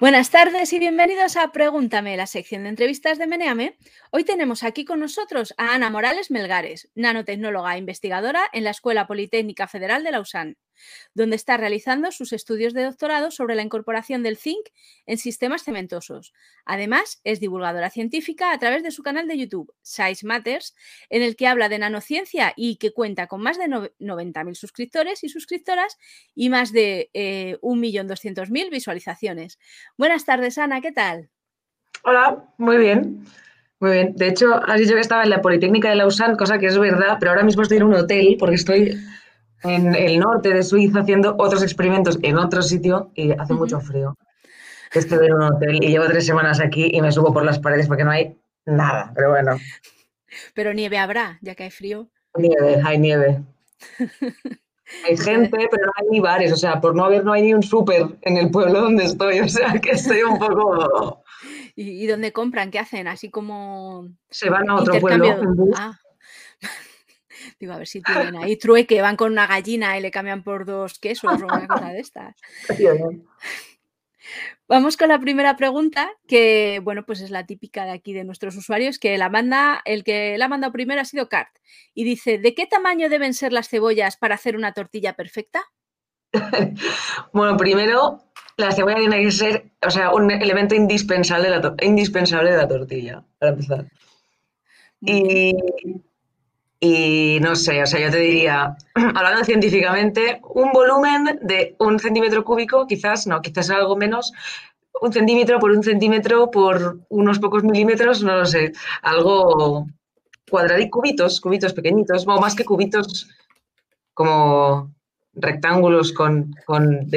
Buenas tardes y bienvenidos a Pregúntame, la sección de entrevistas de Meneame. Hoy tenemos aquí con nosotros a Ana Morales Melgares, nanotecnóloga e investigadora en la Escuela Politécnica Federal de Lausanne donde está realizando sus estudios de doctorado sobre la incorporación del zinc en sistemas cementosos. Además, es divulgadora científica a través de su canal de YouTube, Size Matters, en el que habla de nanociencia y que cuenta con más de 90.000 suscriptores y suscriptoras y más de eh, 1.200.000 visualizaciones. Buenas tardes, Ana, ¿qué tal? Hola, muy bien. Muy bien. De hecho, has dicho que estaba en la Politécnica de Lausanne, cosa que es verdad, pero ahora mismo estoy en un hotel porque estoy en el norte de Suiza haciendo otros experimentos en otro sitio y hace mucho frío. Estoy en un hotel y llevo tres semanas aquí y me subo por las paredes porque no hay nada, pero bueno. Pero nieve habrá, ya que hay frío. Nieve, hay nieve. hay gente, pero no hay ni bares, o sea, por no haber no hay ni un súper en el pueblo donde estoy, o sea, que estoy un poco... ¿Y, dónde compran? ¿Qué hacen? Así como... Se van a otro pueblo. Ah. Digo, a ver si tienen ahí trueque, van con una gallina y le cambian por dos quesos o una cosa de estas. Vamos con la primera pregunta, que bueno, pues es la típica de aquí de nuestros usuarios, que la manda, el que la ha mandado primero ha sido Cart. Y dice: ¿De qué tamaño deben ser las cebollas para hacer una tortilla perfecta? bueno, primero, la cebolla tiene que ser, o sea, un elemento indispensable de la, indispensable de la tortilla, para empezar. Y y no sé, o sea, yo te diría, hablando científicamente, un volumen de un centímetro cúbico, quizás, no, quizás algo menos, un centímetro por un centímetro por unos pocos milímetros, no lo sé, algo cuadraditos, cubitos, cubitos pequeñitos, o más que cubitos, como rectángulos con, con,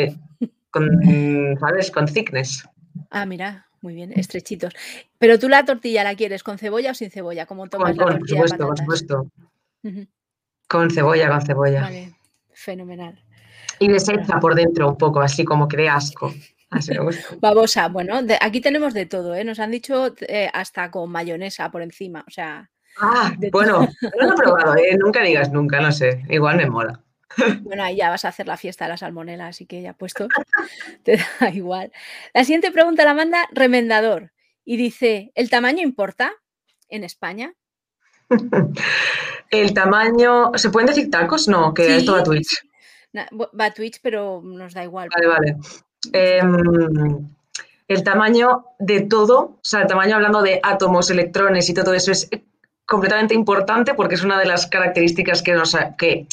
con ¿sabes? Con thickness. Ah, mira, muy bien, estrechitos. Pero tú la tortilla la quieres con cebolla o sin cebolla, como tomas la tortilla Por supuesto, por supuesto. Con cebolla, con cebolla. Vale, fenomenal. Y deshecha por dentro un poco, así como que de asco. Babosa, bueno, aquí tenemos de todo, ¿eh? Nos han dicho eh, hasta con mayonesa por encima, o sea. Ah, bueno, no lo he probado, ¿eh? Nunca digas nunca, no sé, igual me mola. Bueno, ahí ya vas a hacer la fiesta de la salmonela, así que ya puesto, te da igual. La siguiente pregunta la manda Remendador y dice, ¿el tamaño importa en España? El tamaño, ¿se pueden decir tacos? No, que esto va a Twitch. Va a Twitch, pero nos da igual. Vale, vale. Em, el tamaño de todo, o sea, el tamaño hablando de átomos, electrones y todo eso es completamente importante porque es una de las características que, nos, que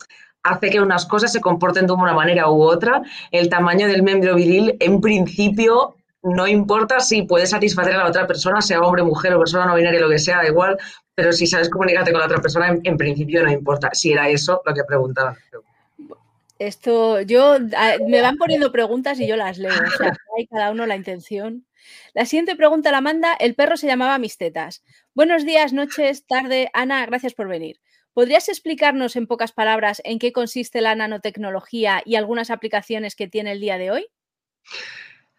hace que unas cosas se comporten de una manera u otra. El tamaño del miembro viril, en principio, no importa si puede satisfacer a la otra persona, sea hombre, mujer o persona no binaria, lo que sea, da igual, pero si sabes comunicarte con la otra persona, en, principio no importa. Si era eso lo que preguntaba. Esto, yo, me van poniendo preguntas y yo las leo. O sea, hay cada uno la intención. La siguiente pregunta la manda, el perro se llamaba Mis Tetas. Buenos días, noches, tarde. Ana, gracias por venir. ¿Podrías explicarnos en pocas palabras en qué consiste la nanotecnología y algunas aplicaciones que tiene el día de hoy?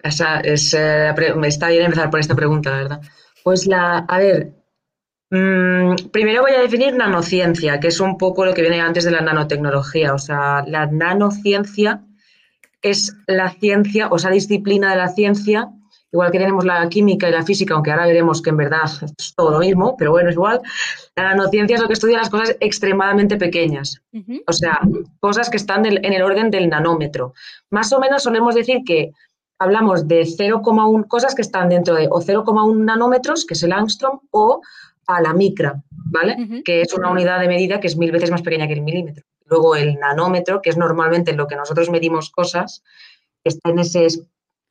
Esa es, eh, está bien empezar por esta pregunta, la verdad. Pues la, a ver, primero voy a definir nanociencia, que es un poco lo que viene antes de la nanotecnología. O sea, la nanociencia es la ciencia, o sea, disciplina de la ciencia, igual que tenemos la química y la física, aunque ahora veremos que en verdad es todo lo mismo, pero bueno, es igual. La nanociencia es lo que estudia las cosas extremadamente pequeñas, o sea, cosas que están en el orden del nanómetro. Más o menos solemos decir que hablamos de 0,1 cosas que están dentro de o 0,1 nanómetros, que es el angstrom, o a la micra, ¿vale? Que es una unidad de medida que es mil veces más pequeña que el milímetro. Luego el nanómetro, que es normalmente lo que nosotros medimos cosas, está en ese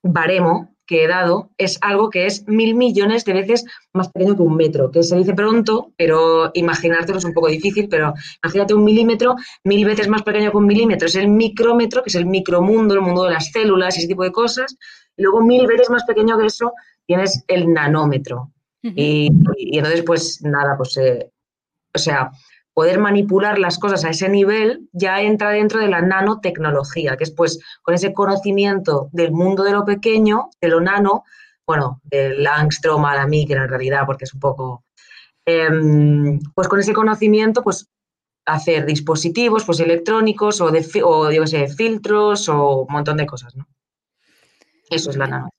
baremo que he dado, es algo que es mil millones de veces más pequeño que un metro, que se dice pronto, pero imaginártelo es un poco difícil, pero imagínate un milímetro mil veces más pequeño que un milímetro, es el micrómetro, que es el micromundo, el mundo de las células y ese tipo de cosas, y luego mil veces más pequeño que eso tienes el nanómetro, y, entonces, pues nada, pues, eh, o sea, poder manipular las cosas a ese nivel ya entra dentro de la nanotecnología, que es pues con ese conocimiento del mundo de lo pequeño, de lo nano, bueno, del angstrom a la micra en realidad, porque es un poco, em, pues con ese conocimiento, pues hacer dispositivos pues electrónicos o, de, o yo sé, filtros o un montón de cosas, ¿no? Eso es la nano.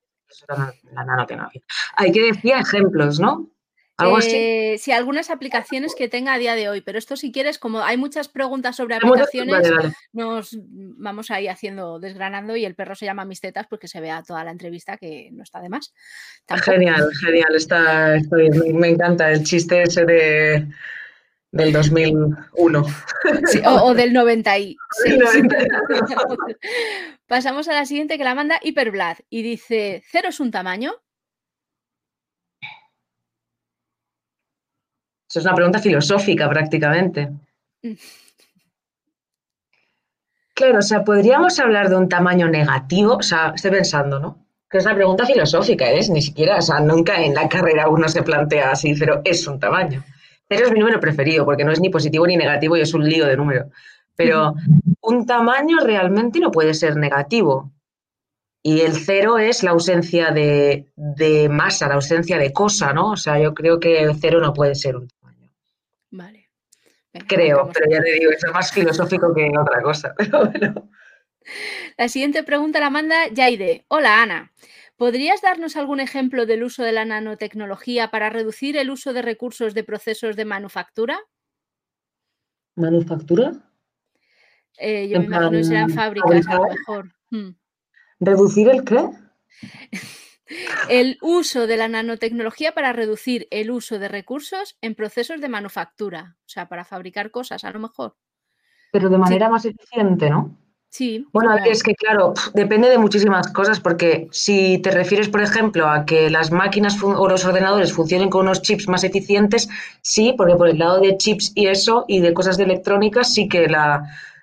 La nanotecnología. Hay que decir ejemplos, ¿no? Eh, sí, algunas aplicaciones que tenga a día de hoy, pero esto si quieres, como hay muchas preguntas sobre aplicaciones, nos vamos ahí haciendo, desgranando y el perro se llama Mis Tetas porque se vea toda la entrevista que no está de más. Genial, genial, está, me encanta el chiste ese de del 2001. o, del 96. Pasamos a la siguiente que la manda Hyperblad y dice, ¿cero es un tamaño? Eso es una pregunta filosófica prácticamente. Mm. Claro, o sea, podríamos hablar de un tamaño negativo, o sea, estoy pensando, ¿no? Que es una pregunta filosófica, ¿eh? Ni siquiera, o sea, nunca en la carrera uno se plantea así, pero es un tamaño. Cero es mi número preferido porque no es ni positivo ni negativo y es un lío de número. Pero un tamaño realmente no puede ser negativo. Y el cero es la ausencia de, masa, la ausencia de cosa, ¿no? O sea, yo creo que el cero no puede ser un tamaño. Vale. creo, pero ya te digo, eso es más filosófico que otra cosa. La siguiente pregunta la manda Yaide. Hola, Ana. ¿Podrías darnos algún ejemplo del uso de la nanotecnología para reducir el uso de recursos de procesos de manufactura? ¿Manufactura? Eh, yo me imagino que serán fábricas a lo mejor. Hmm. ¿Reducir el qué? el uso de la nanotecnología para reducir el uso de recursos en procesos de manufactura, o sea, para fabricar cosas a lo mejor. Pero de manera más eficiente, ¿no? Sí. Bueno, es que claro, depende de muchísimas cosas, porque si te refieres, por ejemplo, a que las máquinas o los ordenadores funcionen con unos chips más eficientes, sí, porque por el lado de chips y eso, y de cosas de electrónica, sí que la,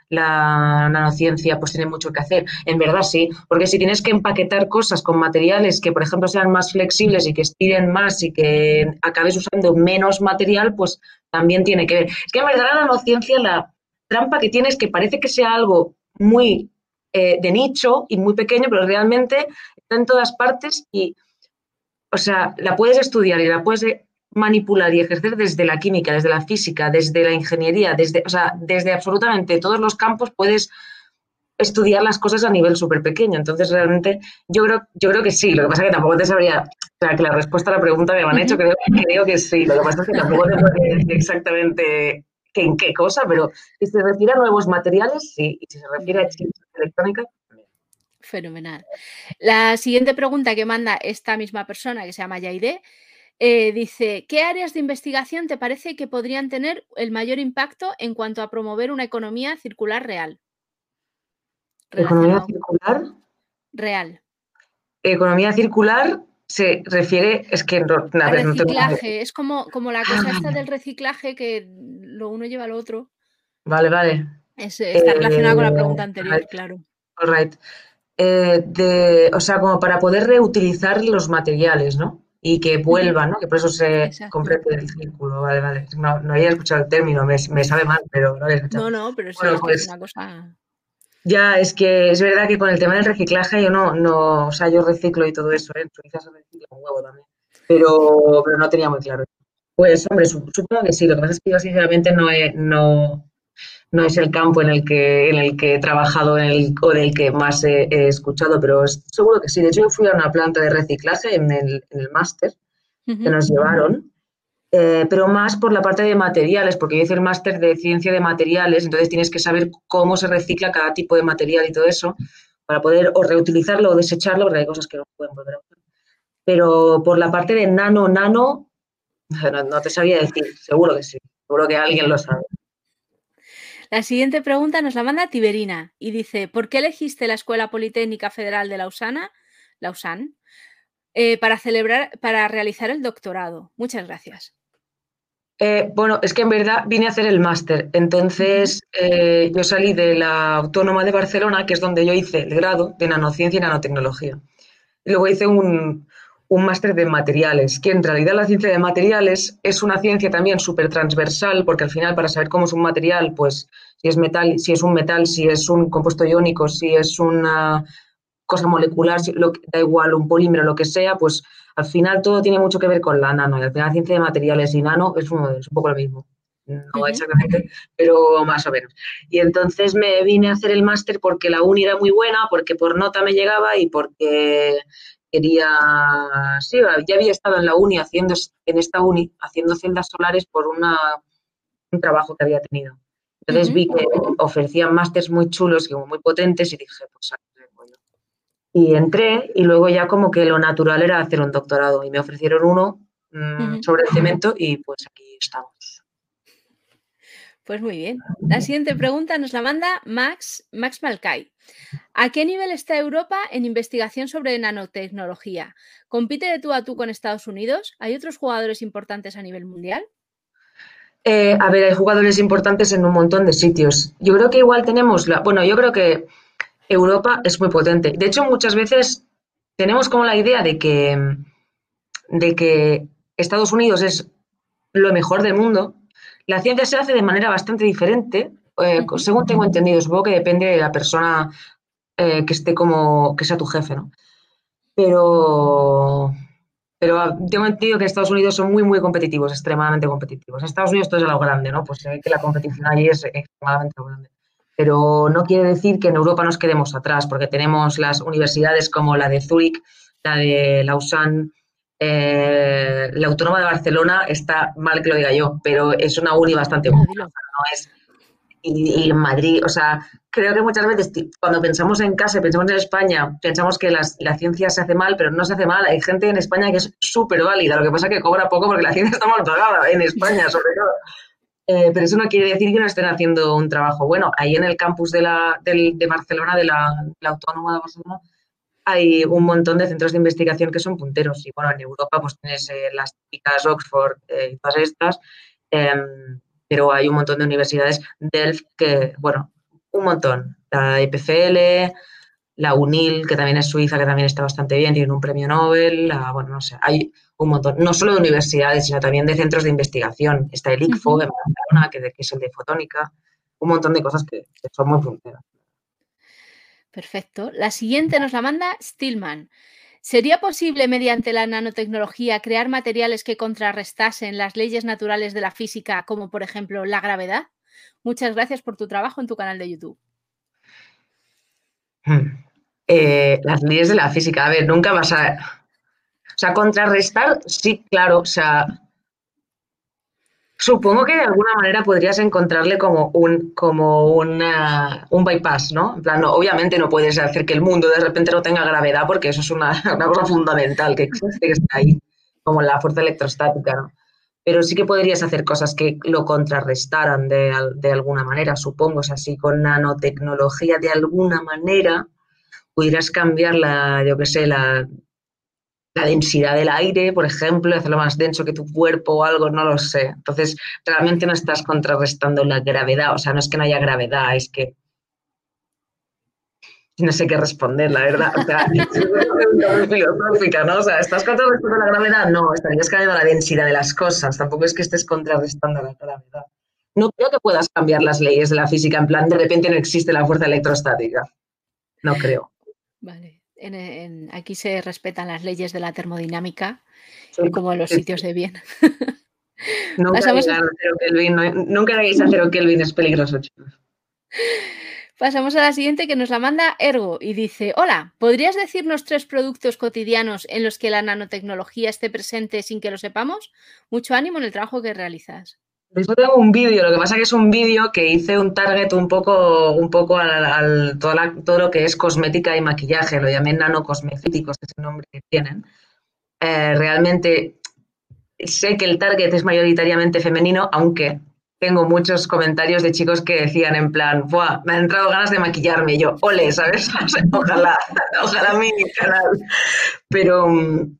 la nanociencia pues tiene mucho que hacer. En verdad sí, porque si tienes que empaquetar cosas con materiales que, por ejemplo, sean más flexibles y que estiren más y que acabes usando menos material, pues también tiene que ver. Es que en verdad la nanociencia, la trampa que tiene es que parece que sea algo muy eh, de nicho y muy pequeño, pero realmente está en todas partes y, o sea, la puedes estudiar y la puedes manipular y ejercer desde la química, desde la física, desde la ingeniería, desde, o sea, desde absolutamente todos los campos puedes estudiar las cosas a nivel súper pequeño. Entonces, realmente, yo creo, yo creo que sí. Lo que pasa es que tampoco te sabría, o sea, que la respuesta a la pregunta que me han hecho, creo, creo que sí. Lo que pasa es que tampoco te podría decir exactamente en qué cosa, pero si se refiere a nuevos materiales, sí, y si se refiere a chips electrónica, Fenomenal. La siguiente pregunta que manda esta misma persona, que se llama Yaide, eh, dice, ¿qué áreas de investigación te parece que podrían tener el mayor impacto en cuanto a promover una economía circular real? ¿Economía circular? Real. Economía circular se refiere, es que no, reciclaje, es como, como la cosa esta ah. del reciclaje que lo uno lleva al otro. Vale, vale. está relacionada con la pregunta eh, anterior, claro. All right. Eh, o sea, como para poder reutilizar los materiales, ¿no? Y que vuelvan, ¿no? Que por eso se complete el círculo, vale, vale. No, había escuchado el término, me, sabe mal, pero no había escuchado. No, no, pero sí, es pues una cosa... Ya, es que es verdad que con el tema del reciclaje yo no, no o sea, yo reciclo y todo eso, ¿eh? un huevo también, pero, pero no tenía muy claro. Pues, hombre, supongo que sí, lo que pasa es que yo sinceramente no, no, no es el campo en el que, en el que he trabajado en el, o en el que más he, escuchado, pero seguro que sí. De hecho, yo fui a una planta de reciclaje en el, en el máster que nos llevaron eh, pero más por la parte de materiales, porque yo hice el máster de ciencia de materiales, entonces tienes que saber cómo se recicla cada tipo de material y todo eso, para poder o reutilizarlo o desecharlo, porque hay cosas que no pueden volver a usar. Pero por la parte de nano, nano, no, te sabía decir, seguro que sí, seguro que alguien lo sabe. La siguiente pregunta nos la manda Tiberina y dice, ¿por qué elegiste la Escuela Politécnica Federal de Lausana, Lausanne, eh, para celebrar, para realizar el doctorado? Muchas gracias. Eh, bueno, es que en verdad vine a hacer el máster. Entonces, eh, yo salí de la Autónoma de Barcelona, que es donde yo hice el grado de nanociencia y nanotecnología. Luego hice un, máster de materiales, que en realidad la ciencia de materiales es una ciencia también súper transversal, porque al final para saber cómo es un material, pues si es metal, si es un metal, si es un compuesto iónico, si es una cosa molecular, lo, da igual, un polímero, lo que sea, pues al final todo tiene mucho que ver con la nano. Y al final ciencia de materiales y nano es un, es un poco lo mismo. No exactamente, pero más o menos. Y entonces me vine a hacer el máster porque la uni era muy buena, porque por nota me llegaba y porque quería, sí, ya había estado en la uni haciendo, en esta uni, haciendo celdas solares por una, un trabajo que había tenido. Entonces vi que ofrecían másters muy chulos y muy potentes y dije, pues y entré y luego ya como que lo natural era hacer un doctorado y me ofrecieron uno mm, sobre el cemento y pues aquí estamos. Pues muy bien. La siguiente pregunta nos la manda Max, Max Malcay. ¿A qué nivel está Europa en investigación sobre nanotecnología? ¿Compite de tú a tú con Estados Unidos? ¿Hay otros jugadores importantes a nivel mundial? Eh, a ver, hay jugadores importantes en un montón de sitios. Yo creo que igual tenemos la. Bueno, yo creo que Europa es muy potente. De hecho, muchas veces tenemos como la idea de que, de que Estados Unidos es lo mejor del mundo. La ciencia se hace de manera bastante diferente, eh, según tengo entendido. Supongo que depende de la persona eh, que esté como, que sea tu jefe, ¿no? Pero, pero tengo entendido que Estados Unidos son muy, muy competitivos, extremadamente competitivos. Estados Unidos todo es a lo grande, ¿no? Pues se ve que la competición ahí es extremadamente grande pero no quiere decir que en Europa nos quedemos atrás, porque tenemos las universidades como la de Zúrich, la de Lausanne, eh, la Autónoma de Barcelona, está mal que lo diga yo, pero es una uni bastante buena, no es y, en Madrid, o sea, creo que muchas veces cuando pensamos en casa, pensamos en España, pensamos que la ciencia se hace mal, pero no se hace mal. Hay gente en España que es súper válida, lo que pasa es que cobra poco porque la ciencia está mal pagada, en España sobre todo. Eh, pero eso no quiere decir que no estén haciendo un trabajo bueno. Ahí en el campus de, la, de, Barcelona, de la, Autónoma de Barcelona, hay un montón de centros de investigación que son punteros. Y bueno, en Europa pues tienes eh, las típicas Oxford eh, y todas estas, em, pero hay un montón de universidades, Delft, que, bueno, un montón. La EPFL, la UNIL, que también es suiza, que también está bastante bien, tiene un premio Nobel, bueno, no sé, hay un montón, no solo de universidades, sino también de centros de investigación. Está el ICFO en Barcelona, que, es el de fotónica, un montón de cosas que, son muy punteras. Perfecto. La siguiente nos la manda Stillman. ¿Sería posible mediante la nanotecnología crear materiales que contrarrestasen las leyes naturales de la física, como por ejemplo la gravedad? Muchas gracias por tu trabajo en tu canal de YouTube. Eh, las leyes de la física, a ver, nunca vas a o sea, contrarrestar, sí, claro, o sea, supongo que de alguna manera podrías encontrarle como un, como una, un bypass, ¿no? En plan, obviamente no puedes hacer que el mundo de repente no tenga gravedad porque eso es una, cosa fundamental que existe, que está ahí, como la fuerza electrostática, ¿no? Pero sí que podrías hacer cosas que lo contrarrestaran de, de alguna manera, supongo. O sea, si con nanotecnología de alguna manera pudieras cambiar la, yo qué sé, la, la densidad del aire, por ejemplo, hacerlo más denso que tu cuerpo o algo, no lo sé. Entonces, realmente no estás contrarrestando la gravedad, o sea, no es que no haya gravedad, es que no sé qué responder, la verdad. O sea, es muy filosófica, ¿no? O sea, ¿estás contrarrestando la gravedad? No, estarías cambiando la densidad de las cosas, tampoco es que estés contrarrestando la gravedad. No creo que puedas cambiar las leyes de la física, en plan, de repente no existe la fuerza electrostática. No creo. Vale aquí se respetan las leyes de la termodinámica, como en los sitios de bien. nunca hagáis a... Kelvin, nunca a cero Kelvin, es peligroso, chicos. Pasamos a la siguiente que nos la manda Ergo y dice, hola, ¿podrías decirnos tres productos cotidianos en los que la nanotecnología esté presente sin que lo sepamos? Mucho ánimo en el trabajo que realizas. Yo tengo un vídeo, lo que pasa es que es un vídeo que hice un target un poco, un poco al, todo, lo que es cosmética y maquillaje, lo llamé nanocosméticos, que es el nombre que tienen. Eh, realmente sé que el target es mayoritariamente femenino, aunque tengo muchos comentarios de chicos que decían en plan, Buah, me han entrado ganas de maquillarme, yo, ole, ¿sabes? ojalá, ojalá mi canal. Pero mm,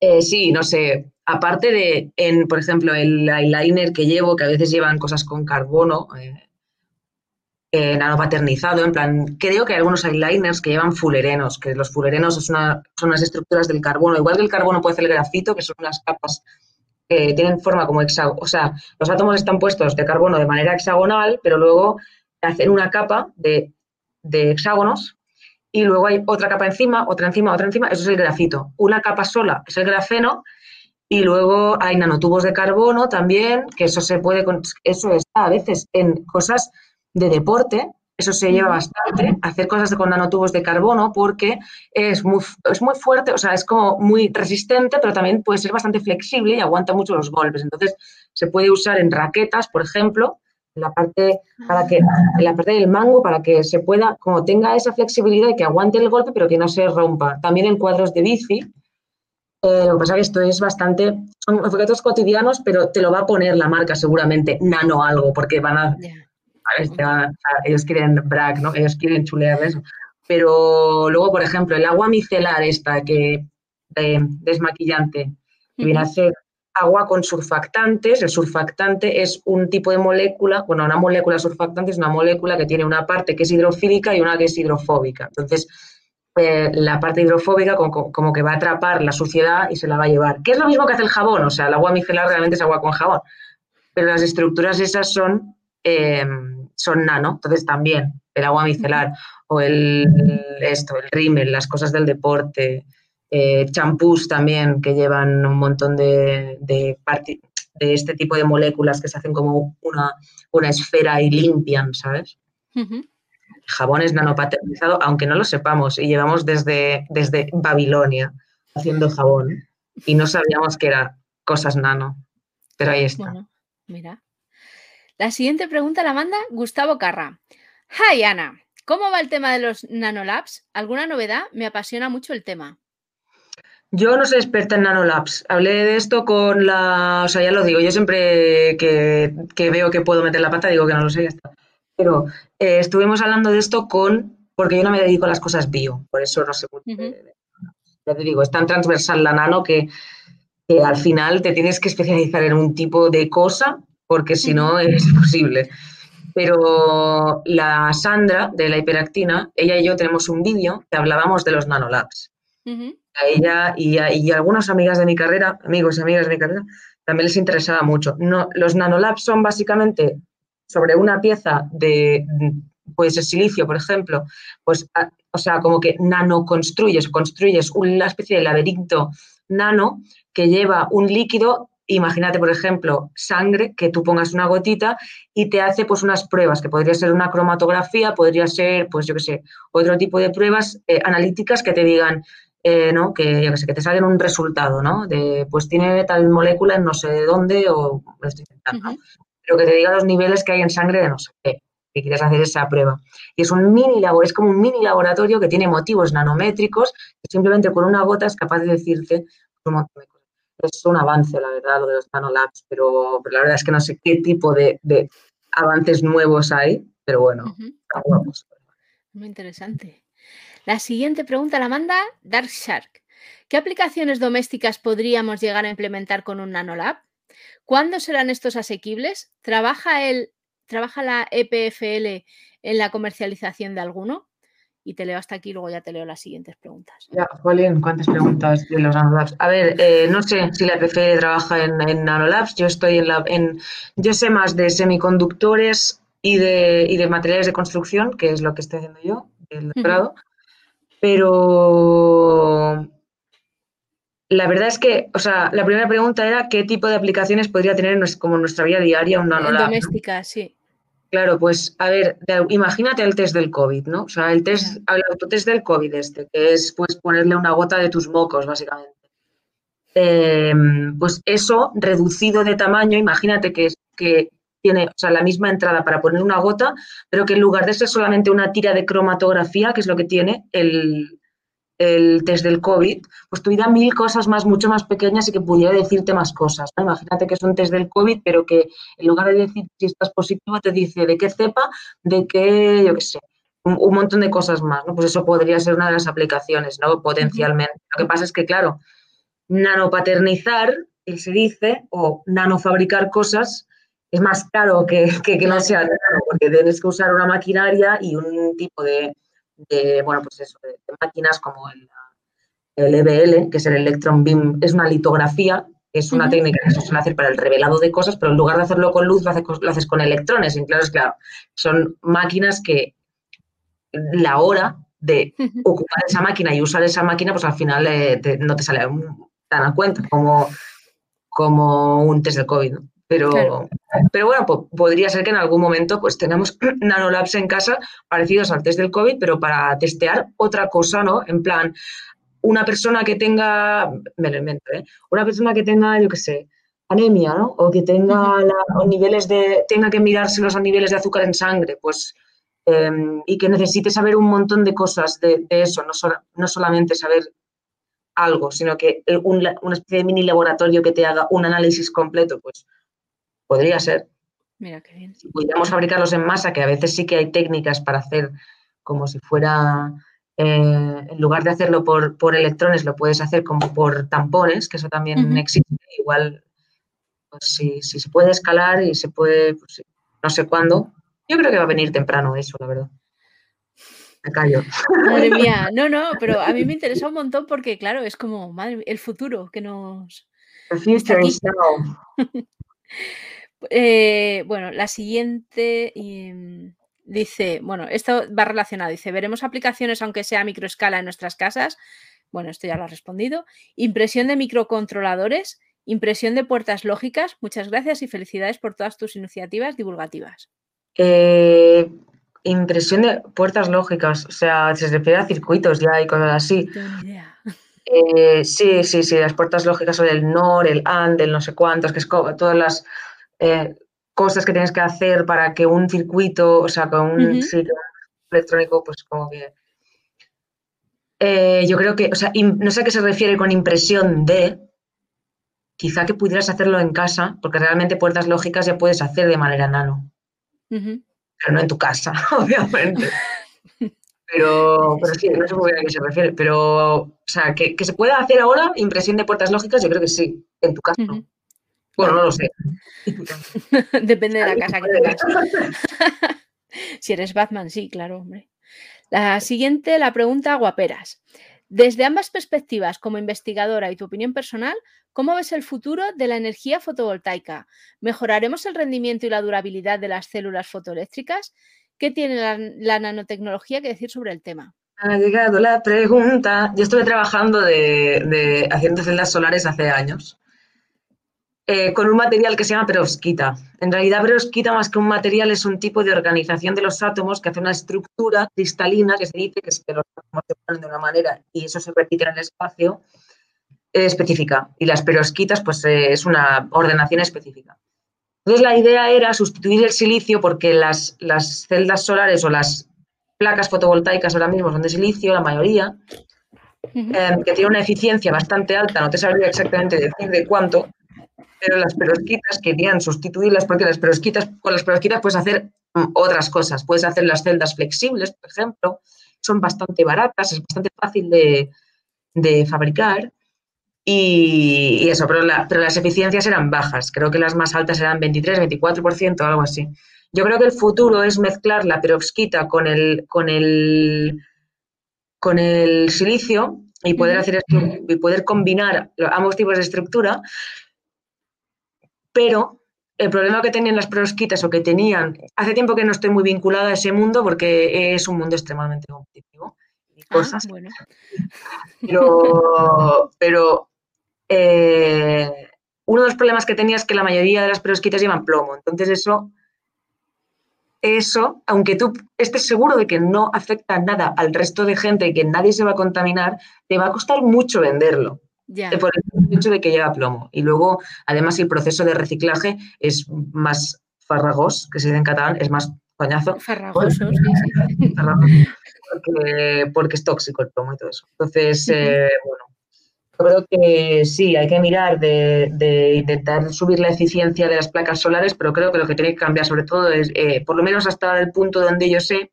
eh, sí, no sé, aparte de, en, por ejemplo, el eyeliner que llevo, que a veces llevan cosas con carbono, eh, eh, nanopaternizado, en plan, creo que hay algunos eyeliners que llevan fulerenos, que los fulerenos son unas estructuras del carbono, igual que el carbono puede ser el grafito, que son unas capas que tienen forma como hexágono, o sea, los átomos están puestos de carbono de manera hexagonal, pero luego hacen una capa de, de hexágonos y luego hay otra capa encima, otra encima, otra encima, eso es el grafito. Una capa sola es el grafeno y luego hay nanotubos de carbono también, que eso se puede, eso está a veces en cosas de deporte, Eso se lleva bastante, hacer cosas con nanotubos de carbono porque es muy, es muy fuerte, o sea, es como muy resistente, pero también puede ser bastante flexible y aguanta mucho los golpes. Entonces, se puede usar en raquetas, por ejemplo, en la parte, para que, en la parte del mango para que se pueda, como tenga esa flexibilidad y que aguante el golpe, pero que no se rompa. También en cuadros de bici, eh, lo que pasa es que esto es bastante, son objetos cotidianos, pero te lo va a poner la marca seguramente, nano algo, porque van a, ellos quieren brag, ¿no? Ellos quieren chulear eso. Pero luego, por ejemplo, el agua micelar esta que eh, desmaquillante, que viene a ser agua con surfactantes. El surfactante es un tipo de molécula, bueno, una molécula surfactante es una molécula que tiene una parte que es hidrofílica y una que es hidrofóbica. Entonces, eh, la parte hidrofóbica como, que va a atrapar la suciedad y se la va a llevar. Que es lo mismo que hace el jabón, o sea, el agua micelar realmente es agua con jabón. Pero las estructuras esas son eh, son nano, entonces también el agua micelar o el, esto, el rímel, las cosas del deporte, eh, champús también que llevan un montón de, de, de, este tipo de moléculas que se hacen como una, una esfera y limpian, ¿sabes? Jabón es nanopaternizado, aunque no lo sepamos, y llevamos desde, desde Babilonia haciendo jabón y no sabíamos que era cosas nano, pero ahí está. mira. La siguiente pregunta la manda Gustavo Carra. Hi Ana, ¿cómo va el tema de los nanolabs? ¿Alguna novedad? Me apasiona mucho el tema. Yo no soy experta en nanolabs. Hablé de esto con la. O sea, ya lo digo, yo siempre que, veo que puedo meter la pata digo que no lo sé, ya está. Pero eh, estuvimos hablando de esto con. Porque yo no me dedico a las cosas bio, por eso no sé mucho. Ya te digo, es tan transversal la nano que, que al final te tienes que especializar en un tipo de cosa porque si no es imposible. Pero la Sandra de la hiperactina, ella y yo tenemos un vídeo que hablábamos de los nanolabs. A ella y, a, algunas amigas de mi carrera, amigos y amigas de mi carrera, también les interesaba mucho. No, los nanolabs son básicamente sobre una pieza de, pues, el silicio, por ejemplo, pues, o sea, como que nano construyes, construyes una especie de laberinto nano que lleva un líquido imagínate, por ejemplo, sangre, que tú pongas una gotita y te hace pues unas pruebas, que podría ser una cromatografía, podría ser, pues yo qué sé, otro tipo de pruebas eh, analíticas que te digan, eh, ¿no? Que, yo qué sé, que te salgan un resultado, ¿no? De, pues tiene tal molécula en no sé de dónde o lo estoy intentando, Pero que te diga los niveles que hay en sangre de no sé qué, que quieres hacer esa prueba. Y es un mini laboratorio, es como un mini laboratorio que tiene motivos nanométricos, que simplemente con una gota es capaz de decirte un montón de es un avance, la verdad, lo de los nanolabs, pero, pero la verdad es que no sé qué tipo de, avances nuevos hay, pero bueno, Muy interesante. La siguiente pregunta la manda Dark Shark. ¿Qué aplicaciones domésticas podríamos llegar a implementar con un nanolab? ¿Cuándo serán estos asequibles? ¿Trabaja, el, ¿Trabaja la EPFL en la comercialización de alguno? Y te leo hasta aquí, luego ya te leo las siguientes preguntas. Ya, Jolín, ¿cuántas preguntas de los nanolabs? A ver, eh, no sé si la EPF trabaja en, nanolabs, yo estoy en la, en, yo sé más de semiconductores y de, y de materiales de construcción, que es lo que estoy haciendo yo, el doctorado, pero la verdad es que, o sea, la primera pregunta era qué tipo de aplicaciones podría tener como nuestra vida diaria un nanolab. Doméstica, sí. Claro, pues a ver, imagínate el test del COVID, ¿no? O sea, el test, el autotest del COVID este, que es pues ponerle una gota de tus mocos, básicamente. Em, pues eso reducido de tamaño, imagínate que, que tiene o sea, la misma entrada para poner una gota, pero que en lugar de ser solamente una tira de cromatografía, que es lo que tiene el, el test del COVID, pues tuviera mil cosas más, mucho más pequeñas y que pudiera decirte más cosas. Imagínate que es un test del COVID, pero que en lugar de decir si estás positivo, te dice de qué cepa, de qué, yo qué sé, un, montón de cosas más. ¿no? Pues eso podría ser una de las aplicaciones, ¿no? Potencialmente. Lo que pasa es que, claro, nanopaternizar, que se dice, o nanofabricar cosas, es más caro que, que, que no sea nano, porque tienes que usar una maquinaria y un tipo de de, bueno, pues eso, de, máquinas como el, el, EBL, que es el Electron Beam, es una litografía, es una técnica que se suele hacer para el revelado de cosas, pero en lugar de hacerlo con luz, lo, haces, con electrones. Y claro, es claro, son máquinas que la hora de ocupar esa máquina y usar esa máquina, pues al final eh, no te sale tan a cuenta como, como un test de COVID, Pero, Pero bueno, podría ser que en algún momento pues tenemos nanolabs en casa parecidos al test del COVID, pero para testear otra cosa, ¿no? En plan, una persona que tenga, me lo invento, ¿eh? Una persona que tenga, yo qué sé, anemia, ¿no? O que tenga niveles de, tenga que mirarse los niveles de azúcar en sangre, pues, em, y que necesite saber un montón de cosas de, eso, no, no solamente saber algo, sino que una especie de mini laboratorio que te haga un análisis completo, pues podría ser. Mira qué bien. Si pudiéramos fabricarlos en masa, que a veces sí que hay técnicas para hacer como si fuera, eh, en lugar de hacerlo por, por, electrones, lo puedes hacer como por tampones, que eso también existe. Igual, pues si, si, se puede escalar y se puede, pues, no sé cuándo. Yo creo que va a venir temprano eso, la verdad. Madre mía, no, no, pero a mí me interesa un montón porque, claro, es como madre, el futuro que nos. eh, bueno, la siguiente em, dice, bueno, esto va relacionado, dice, veremos aplicaciones aunque sea a microescala en nuestras casas. Bueno, esto ya lo ha respondido. Impresión de microcontroladores, impresión de puertas lógicas. Muchas gracias y felicidades por todas tus iniciativas divulgativas. Eh, impresión de puertas lógicas, o sea, se refiere a circuitos ya y cosas así. Eh, sí, sí, sí, las puertas lógicas son el NOR, el AND, el no sé cuántos, que es todas las eh, cosas que tienes que hacer para que un circuito, o sea, con un sitio electrónico, pues como que... Eh, yo creo que, o sea, no sé a qué se refiere con impresión de, quizá que pudieras hacerlo en casa, porque realmente puertas lógicas ya puedes hacer de manera nano pero no en tu casa, obviamente. Pero, pero sí, no sé muy bien a qué se refiere. Pero, o sea, que, se pueda hacer ahora impresión de puertas lógicas, yo creo que sí, en tu casa. Bueno, no lo sé. Depende de la casa que tengas. si eres Batman, sí, claro, hombre. La siguiente, la pregunta guaperas. Desde ambas perspectivas, como investigadora y tu opinión personal, ¿cómo ves el futuro de la energía fotovoltaica? ¿Mejoraremos el rendimiento y la durabilidad de las células fotoeléctricas? ¿Qué tiene la, nanotecnología que decir sobre el tema? Ha llegado la pregunta. Yo estuve trabajando de haciendo celdas solares hace años eh, con un material que se llama perovskita. En realidad, perovskita más que un material es un tipo de organización de los átomos que hace una estructura cristalina que se dice que, que los átomos se ponen de una manera y eso se repite en el espacio eh, específica. Y las perovskitas, pues eh, es una ordenación específica. Entonces, la idea era sustituir el silicio porque las, las celdas solares o las placas fotovoltaicas ahora mismo son de silicio, la mayoría, que tiene una eficiencia bastante alta, no te sabría exactamente decir de cuánto, pero las perovskitas querían sustituirlas porque las perovskitas, con las perovskitas puedes hacer mm, otras cosas. Puedes hacer las celdas flexibles, por ejemplo, son bastante baratas, es bastante fácil de, fabricar. Y, eso, pero, pero, las eficiencias eran bajas. Creo que las más altas eran 23, 24%, algo así. Yo creo que el futuro es mezclar la perovskita con el, con el, con el silicio y poder hacer esto, y poder combinar ambos tipos de estructura pero el problema que tenían las prosquitas o que tenían, hace tiempo que no estoy muy vinculada a ese mundo porque es un mundo extremadamente competitivo. Ah, cosas. Pero, pero eh, uno de los problemas que tenía es que la mayoría de las prosquitas llevan plomo. Entonces eso, eso, aunque tú estés seguro de que no afecta nada al resto de gente y que nadie se va a contaminar, te va a costar mucho venderlo. Por el hecho de que lleva plomo. Y luego, además, el proceso de reciclaje es más farragos, que se dice en catalán, es más coñazo. Farragoso, Porque, es tóxico el plomo y todo eso. Entonces, eh, bueno, yo creo que sí, hay que mirar de, intentar subir la eficiencia de las placas solares, pero creo que lo que tiene que cambiar sobre todo es, eh, por lo menos hasta el punto donde yo sé,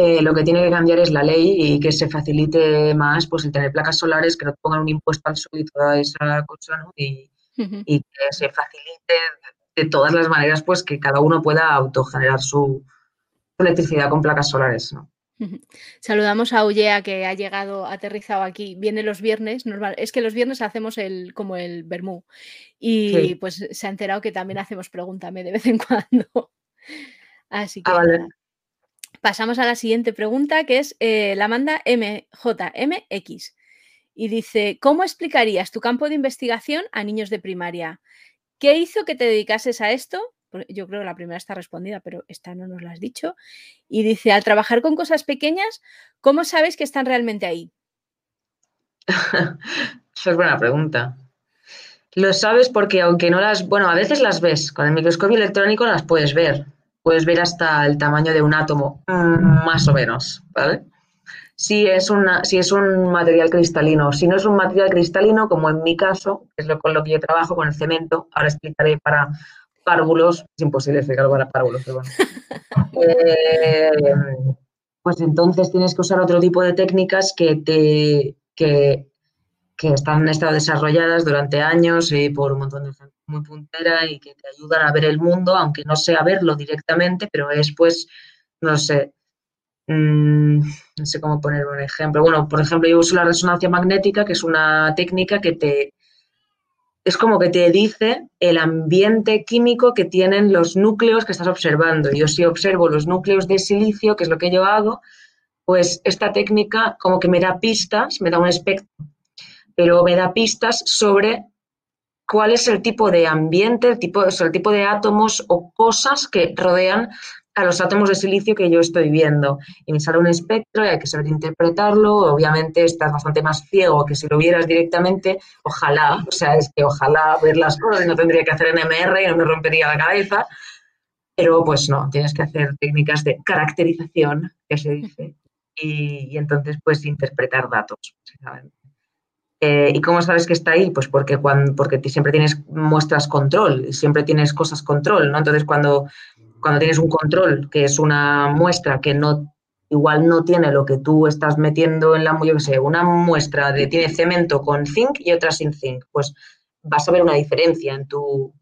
eh, lo que tiene que cambiar es la ley y que se facilite más pues el tener placas solares, que no pongan un impuesto al sol y toda esa cosa, ¿no? Y, que se facilite de todas las maneras, pues que cada uno pueda autogenerar su, electricidad con placas solares, ¿no? Saludamos a Ullea que ha llegado, aterrizado aquí. Viene los viernes, normal. Es que los viernes hacemos el como el Bermú. Y pues se ha enterado que también hacemos pregúntame de vez en cuando. Así que. Ah, Pasamos a la siguiente pregunta, que es, eh, la manda MJMX. Y dice, ¿cómo explicarías tu campo de investigación a niños de primaria? ¿Qué hizo que te dedicases a esto? Yo creo que la primera está respondida, pero esta no nos la has dicho. Y dice, al trabajar con cosas pequeñas, ¿cómo sabes que están realmente ahí? Esa es buena pregunta. Lo sabes porque aunque no las, bueno, a veces las ves, con el microscopio electrónico las puedes ver, puedes ver hasta el tamaño de un átomo, más o menos, ¿vale? Si es, una, si es un material cristalino, si no es un material cristalino, como en mi caso, que es lo con lo que yo trabajo, con el cemento, ahora explicaré para párvulos, es imposible explicarlo para párvulos, pero bueno. Eh, pues entonces tienes que usar otro tipo de técnicas que te que que están estado desarrolladas durante años y por un montón de gente muy puntera y que te ayudan a ver el mundo, aunque no sea verlo directamente, pero es pues, no sé, mm, no sé cómo poner un ejemplo. Bueno, por ejemplo, yo uso la resonancia magnética, que es una técnica que te, es como que te dice el ambiente químico que tienen los núcleos que estás observando. Yo si observo los núcleos de silicio, que es lo que yo hago, pues esta técnica como que me da pistas, me da un espectro pero me da pistas sobre cuál es el tipo de ambiente, el tipo, el tipo de átomos o cosas que rodean a los átomos de silicio que yo estoy viendo. Y me sale un espectro y hay que saber interpretarlo. Obviamente estás bastante más ciego que si lo vieras directamente. Ojalá, o sea, es que ojalá ver las cosas y no tendría que hacer NMR y no me rompería la cabeza. Pero pues no, tienes que hacer técnicas de caracterización, que se dice. Y, y entonces pues interpretar datos, básicamente. Eh, ¿Y cómo sabes que está ahí? Pues porque, cuando, porque siempre tienes muestras control, siempre tienes cosas control, ¿no? Entonces, cuando, cuando tienes un control, que es una muestra que no igual no tiene lo que tú estás metiendo en la, yo qué sé, una muestra de tiene cemento con zinc y otra sin zinc, pues vas a ver una diferencia en tu,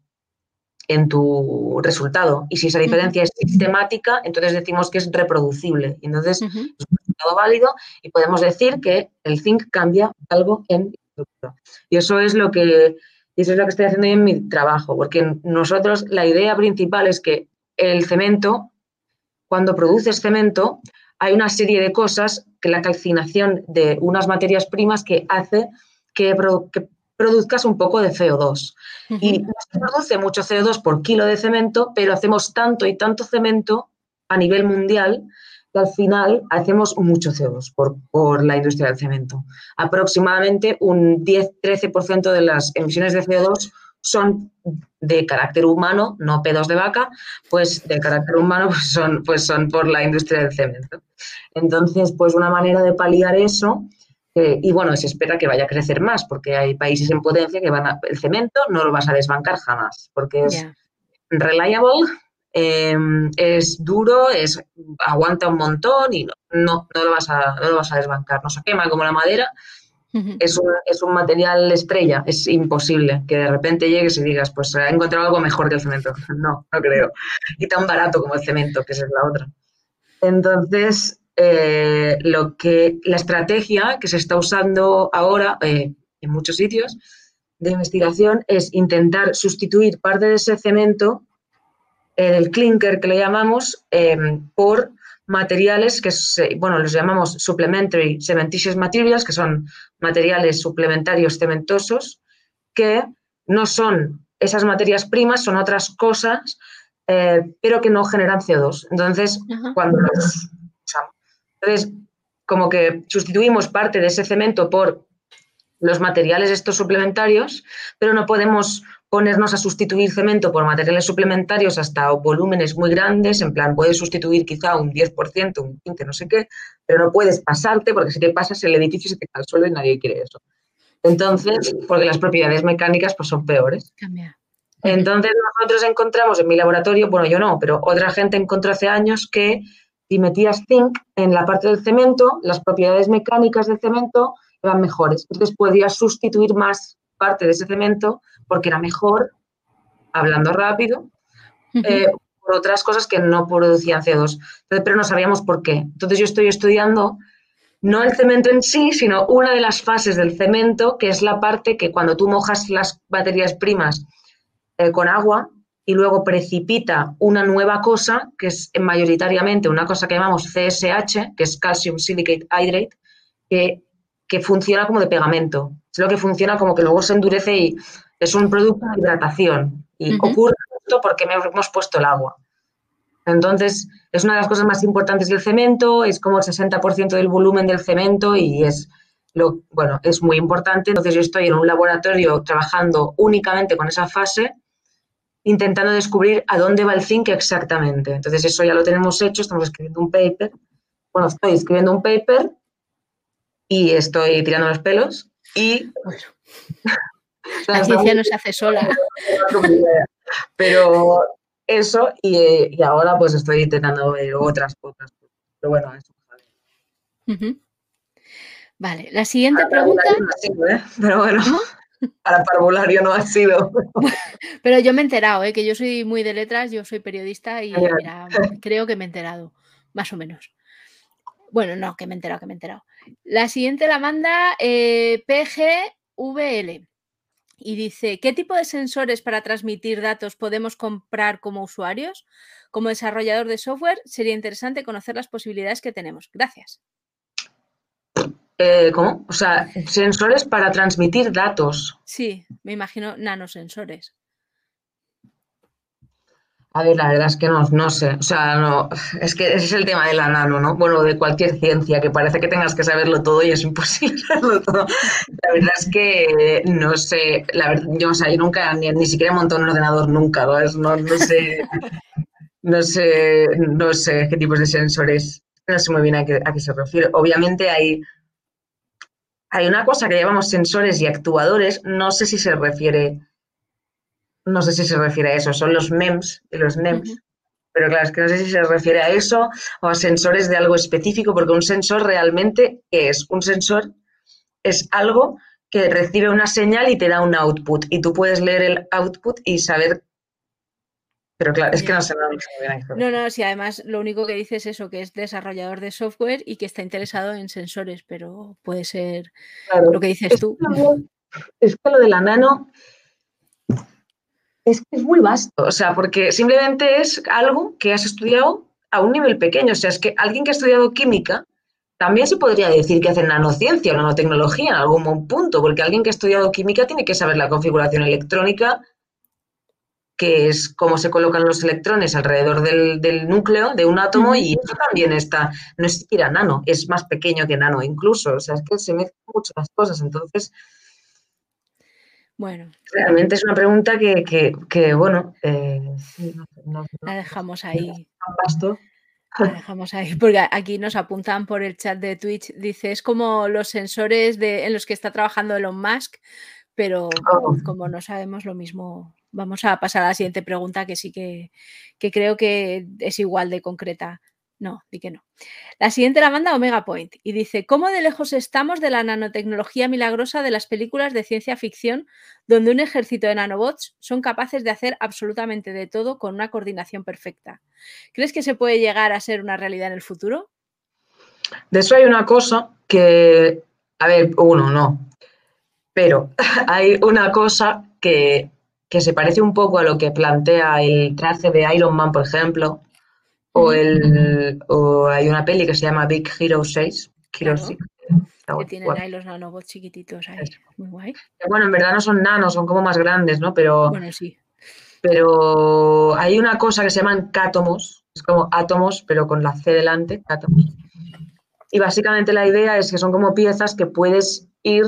en tu resultado. Y si esa diferencia es sistemática, entonces decimos que es reproducible. Y entonces es resultado válido y podemos decir que el zinc cambia algo en. Y eso es lo que eso es lo que estoy haciendo en mi trabajo, porque nosotros la idea principal es que el cemento, cuando produces cemento, hay una serie de cosas que la calcinación de unas materias primas que hace que, que produzcas un poco de CO2. Y no se produce mucho CO2 por kilo de cemento, pero hacemos tanto y tanto cemento a nivel mundial que al final hacemos mucho CO2 por, por la industria del cemento. Aproximadamente un 10-13% de las emisiones de CO2 son de carácter humano, no pedos de vaca, pues de carácter humano pues son, pues son por la industria del cemento. Entonces, pues una manera de paliar eso y bueno, se espera que vaya a crecer más, porque hay países en potencia que van a. El cemento no lo vas a desbancar jamás, porque es reliable, em, es duro, es, aguanta un montón y no, no, lo vas a, no lo vas a desbancar. No se quema como la madera. es, un, es un material estrella, es imposible que de repente llegues y digas, pues he encontrado algo mejor que el cemento. No, no creo. Y tan barato como el cemento, que es la otra. Entonces, eh, lo que la estrategia que se está usando ahora eh, en muchos sitios de investigación es intentar sustituir parte de ese cemento, el clinker que le llamamos, em, por materiales que, bueno, los llamamos supplementary cementitious materials, que son materiales suplementarios cementosos, que no son esas materias primas, son otras cosas, eh, pero que no generan CO2. Entonces, cuando los entonces, como que sustituimos parte de ese cemento por los materiales estos suplementarios, pero no podemos ponernos a sustituir cemento por materiales suplementarios hasta volúmenes muy grandes, en plan, puedes sustituir quizá un 10%, un 15%, no sé qué, pero no puedes pasarte porque si te pasas el edificio se te cae al suelo y nadie quiere eso. Entonces, porque las propiedades mecánicas pues son peores. Entonces nosotros encontramos en mi laboratorio, bueno, yo no, pero otra gente encontró hace años que si metías zinc en la parte del cemento, las propiedades mecánicas del cemento eran mejores. Entonces podías sustituir más parte de ese cemento porque era mejor, hablando rápido, eh, por otras cosas que no producían CO2. pero no sabíamos por qué. Entonces yo estoy estudiando no el cemento en sí, sino una de las fases del cemento, que es la parte que cuando tú mojas las baterías primas eh, con agua, y luego precipita una nueva cosa, que es mayoritariamente una cosa que llamamos CSH, que es Calcium Silicate Hydrate, que, funciona como de pegamento. Es lo que funciona como que luego se endurece y es un producto de hidratación y ocurre esto porque hemos puesto el agua. Entonces, es una de las cosas más importantes del cemento, es como el 60% del volumen del cemento y es, lo, bueno, es muy importante. Entonces, yo estoy en un laboratorio trabajando únicamente con esa fase, intentando descubrir a dónde va el zinc exactamente. Entonces, eso ya lo tenemos hecho, estamos escribiendo un paper. Bueno, estoy escribiendo un paper y estoy tirando los pelos y... Bueno. La ciencia no se hace sola. Pero eso y, ahora pues estoy intentando ver otras cosas. Pero bueno, eso. Vale, la siguiente pregunta. ¿eh? Pero bueno, para parvulario no ha sido. Pero yo me he enterado, ¿eh? que yo soy muy de letras, yo soy periodista y creo que me he enterado, más o menos. Bueno, no, que me he enterado, que me he enterado. La siguiente la manda eh, PGVL y dice, ¿qué tipo de sensores para transmitir datos podemos comprar como usuarios? Como desarrollador de software, sería interesante conocer las posibilidades que tenemos. Gracias. Eh, ¿Cómo? O sea, sensores para transmitir datos. Sí, me imagino nanosensores. A ver, la verdad es que no, no sé, o sea, no, es que ese es el tema de la nano, ¿no? Bueno, de cualquier ciencia, que parece que tengas que saberlo todo y es imposible saberlo todo. La verdad es que no sé, la verdad, yo, o sea, yo nunca, ni, ni siquiera he montado un ordenador nunca. No, no sé, no sé, no sé qué tipos de sensores, no sé muy bien a qué, a qué se refiere. Obviamente hay, hay una cosa que llamamos sensores y actuadores, no sé si se refiere no sé si se refiere a eso, son los MEMS y los NEMS. Pero claro, es que no sé si se refiere a eso o a sensores de algo específico, porque un sensor realmente es un sensor, es algo que recibe una señal y te da un output. Y tú puedes leer el output y saber. Pero claro, es que no sé. No, no, sí, además lo único que dice es eso, que es desarrollador de software y que está interesado en sensores, pero puede ser lo que dices tú. es que lo de la nano es que es muy vasto, o sea, porque simplemente es algo que has estudiado a un nivel pequeño. O sea, es que alguien que ha estudiado química también se podría decir que hace nanociencia o nanotecnología en algún punto, porque alguien que ha estudiado química tiene que saber la configuración electrónica, que es cómo se colocan los electrones alrededor del, núcleo de un átomo, y eso también está, no es siquiera nano, es más pequeño que nano incluso. O sea, es que se mezclan mucho las cosas. Entonces, bueno. Realmente es una pregunta que, bueno, eh, la dejamos ahí. La dejamos ahí, porque aquí nos apuntan por el chat de Twitch, dice, es como los sensores de, en los que está trabajando Elon Musk, pero oh. como no sabemos lo mismo, vamos a pasar a la siguiente pregunta que sí que, que creo que es igual de concreta. No, di que no. La siguiente la manda Omega Point y dice, ¿cómo de lejos estamos de la nanotecnología milagrosa de las películas de ciencia ficción donde un ejército de nanobots son capaces de hacer absolutamente de todo con una coordinación perfecta? ¿Crees que se puede llegar a ser una realidad en el futuro? De eso hay una cosa que, a ver, uno, no, pero hay una cosa que, que se parece un poco a lo que plantea el traje de Iron Man, por ejemplo, o, el, o hay una peli que se llama Big Hero 6. que tienen ahí los nanobots chiquititos ahí. Muy guay. Bueno, en verdad no son nanos, son como más grandes, ¿no? Pero, bueno, sí. Pero hay una cosa que se llaman cátomos, es como átomos, pero con la C delante, cátomos. Y básicamente la idea es que son como piezas que puedes ir,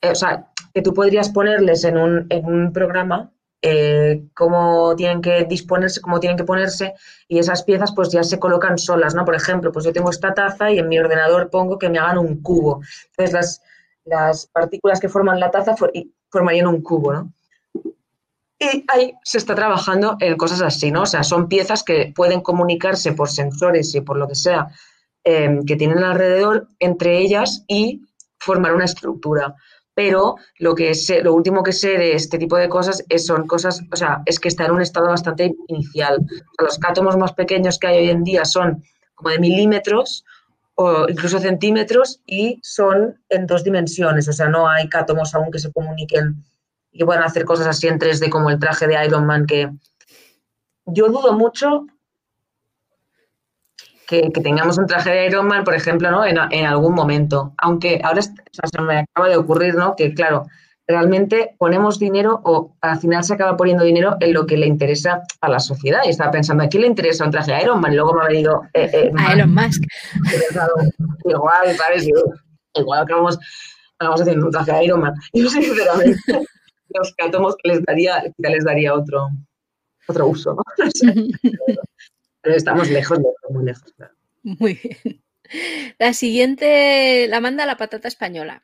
eh, o sea, que tú podrías ponerles en un, en un programa eh, cómo tienen que disponerse, cómo tienen que ponerse y esas piezas pues ya se colocan solas, ¿no? Por ejemplo, pues yo tengo esta taza y en mi ordenador pongo que me hagan un cubo. Entonces las, las partículas que forman la taza formarían un cubo, ¿no? Y ahí se está trabajando en cosas así, ¿no? O sea, son piezas que pueden comunicarse por sensores y por lo que sea eh, que tienen alrededor entre ellas y formar una estructura pero lo que sé, lo último que sé de este tipo de cosas es, son cosas, o sea, es que está en un estado bastante inicial. los cátomos más pequeños que hay hoy en día son como de milímetros o incluso centímetros y son en dos dimensiones, o sea, no hay cátomos aún que se comuniquen y puedan hacer cosas así en 3D como el traje de Iron Man que yo dudo mucho que, tengamos un traje de Iron Man, por ejemplo, ¿no? en, algún momento. Aunque ahora se me acaba de ocurrir, ¿no? Que claro, realmente ponemos dinero o al final se acaba poniendo dinero en lo que le interesa a la sociedad. Y estaba pensando, ¿a quién le interesa un traje a Iron Man? Y luego me ha venido... Eh, eh, a Elon Musk. Igual, ¿sabes? Igual acabamos, acabamos haciendo un traje a Iron Man. Y sinceramente, los átomos les daría, les daría otro, otro uso, ¿no? pero estamos lejos, lejos, muy lejos. Muy bien. La siguiente la manda la patata española.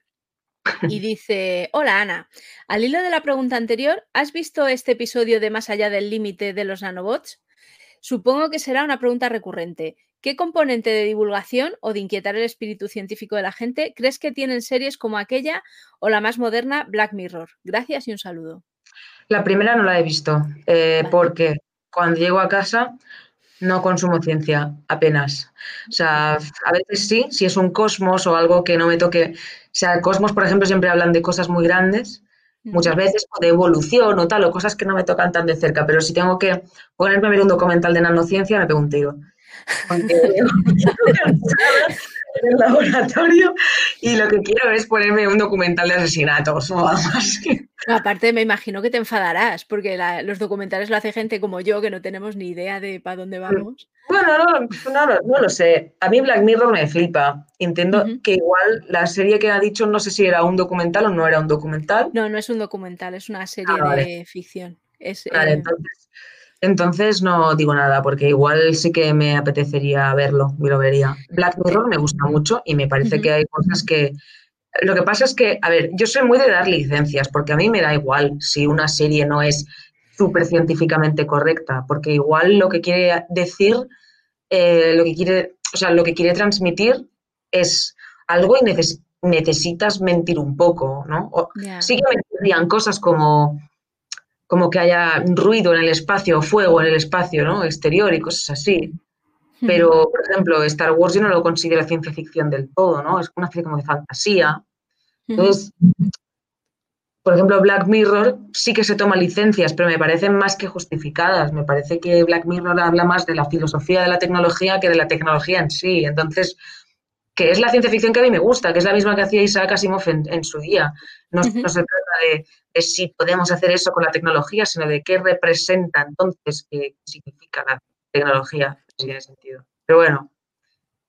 Y dice, hola Ana, al hilo de la pregunta anterior, ¿has visto este episodio de Más allá del límite de los nanobots? Supongo que será una pregunta recurrente. ¿Qué componente de divulgación o de inquietar el espíritu científico de la gente crees que tienen series como aquella o la más moderna Black Mirror? Gracias y un saludo. La primera no la he visto, eh, porque cuando llego a casa no consumo ciencia, apenas. O sea, a veces sí, si es un cosmos o algo que no me toque. O sea, cosmos, por ejemplo, siempre hablan de cosas muy grandes, muchas veces, o de evolución o tal, o cosas que no me tocan tan de cerca. Pero si tengo que ponerme a ver un documental de nanociencia, me pego un tiro. El laboratorio y lo que quiero es ponerme un documental de asesinatos o algo así. Aparte, me imagino que te enfadarás, porque los documentales lo hace gente como yo, que no tenemos ni idea de para dónde vamos. Bueno, no, no, lo sé. A mí Black Mirror me flipa. Entiendo que igual la serie que ha dicho, no sé si era un documental o no era un documental. No, no es un documental, es una serie ah, de ficción. Es, vale, eh, entonces entonces no digo nada, porque igual sí que me apetecería verlo, y lo vería. Black Mirror me gusta mucho y me parece que hay cosas que... Lo que pasa es que, a ver, yo soy muy de dar licencias, porque a mí me da igual si una serie no es súper científicamente correcta, porque igual lo que quiere decir, eh, lo que quiere, o sea, lo que quiere transmitir es algo y necesitas mentir un poco, ¿no? Sí que me cosas como como que haya ruido en el espacio, fuego en el espacio ¿no? exterior y cosas así. Pero, por ejemplo, Star Wars yo no lo considero ciencia ficción del todo, ¿no? Es una especie como de fantasía. Entonces, por ejemplo, Black Mirror sí que se toma licencias, pero me parecen más que justificadas. Me parece que Black Mirror habla más de la filosofía de la tecnología que de la tecnología en sí. Entonces, que es la ciencia ficción que a mí me gusta, que es la misma que hacía Isaac Asimov en, su día. No, se trata de, si podemos hacer eso con la tecnología, sino de qué representa entonces, qué significa la tecnología, si tiene sentido. Pero bueno,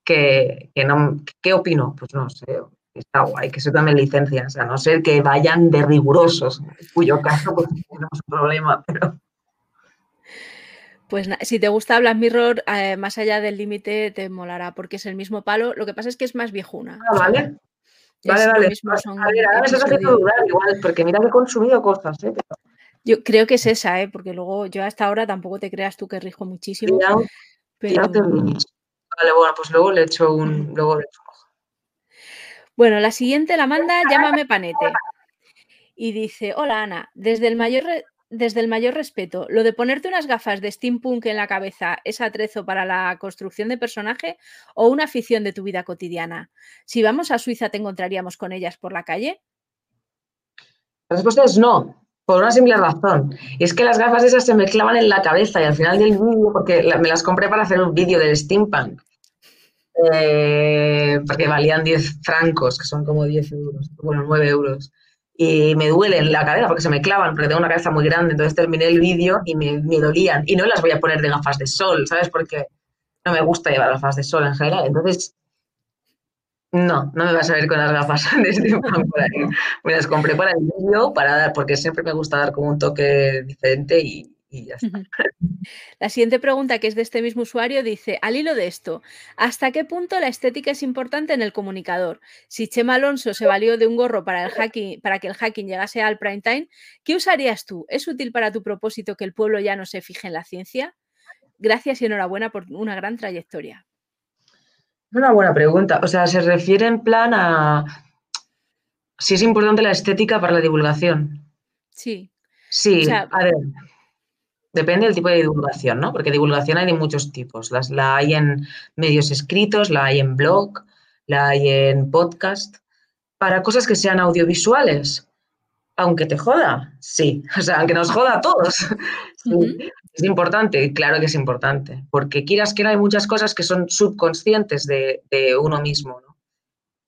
que, no, ¿qué opino? Pues no sé, está guay, que se tomen licencias, a no ser que vayan de rigurosos, en cuyo caso pues, tenemos un problema, pero... Pues si te gusta Black Mirror, eh, más allá del límite te molará, porque es el mismo palo. Lo que pasa es que es más viejuna. Ah, vale. Vale, vale. a ver, ahora me estás haciendo dudar igual, porque mira que he consumido cosas, ¿eh? Yo creo que es esa, ¿eh? Porque luego yo hasta ahora tampoco te creas tú que rijo muchísimo. pero... Vale, bueno, pues luego le echo un. Luego le echo Bueno, la siguiente la manda Llámame Panete. Y dice: Hola Ana, desde el mayor desde el mayor respeto, ¿lo de ponerte unas gafas de steampunk en la cabeza es atrezo para la construcción de personaje o una afición de tu vida cotidiana? Si vamos a Suiza, ¿te encontraríamos con ellas por la calle? La respuesta es no, por una simple razón. Y es que las gafas esas se me clavan en la cabeza y al final del vídeo, porque me las compré para hacer un vídeo del steampunk, eh, porque valían 10 francos, que son como 10 euros, bueno, 9 euros y me duelen la cabeza porque se me clavan, porque tengo una cabeza muy grande. Entonces terminé el vídeo y me, dolían. Y no las voy a poner de gafas de sol, ¿sabes? Porque no me gusta llevar gafas de sol en general. Entonces, no, no me vas a ver con las gafas de este por ahí. Me las compré para el vídeo, para dar, porque siempre me gusta dar como un toque diferente y, la siguiente pregunta, que es de este mismo usuario, dice, al hilo de esto, ¿hasta qué punto la estética es importante en el comunicador? Si Chema Alonso se valió de un gorro para, el hacking, para que el hacking llegase al prime time, ¿qué usarías tú? ¿Es útil para tu propósito que el pueblo ya no se fije en la ciencia? Gracias y enhorabuena por una gran trayectoria. Una buena pregunta. O sea, se refiere en plan a si es importante la estética para la divulgación. Sí. Sí, a ver. Depende del tipo de divulgación, ¿no? Porque divulgación hay de muchos tipos. Las, la hay en medios escritos, la hay en blog, la hay en podcast. Para cosas que sean audiovisuales, aunque te joda, sí. O sea, aunque nos joda a todos. Es importante, claro que es importante. Porque quieras que no, hay muchas cosas que son subconscientes de, uno mismo, ¿no?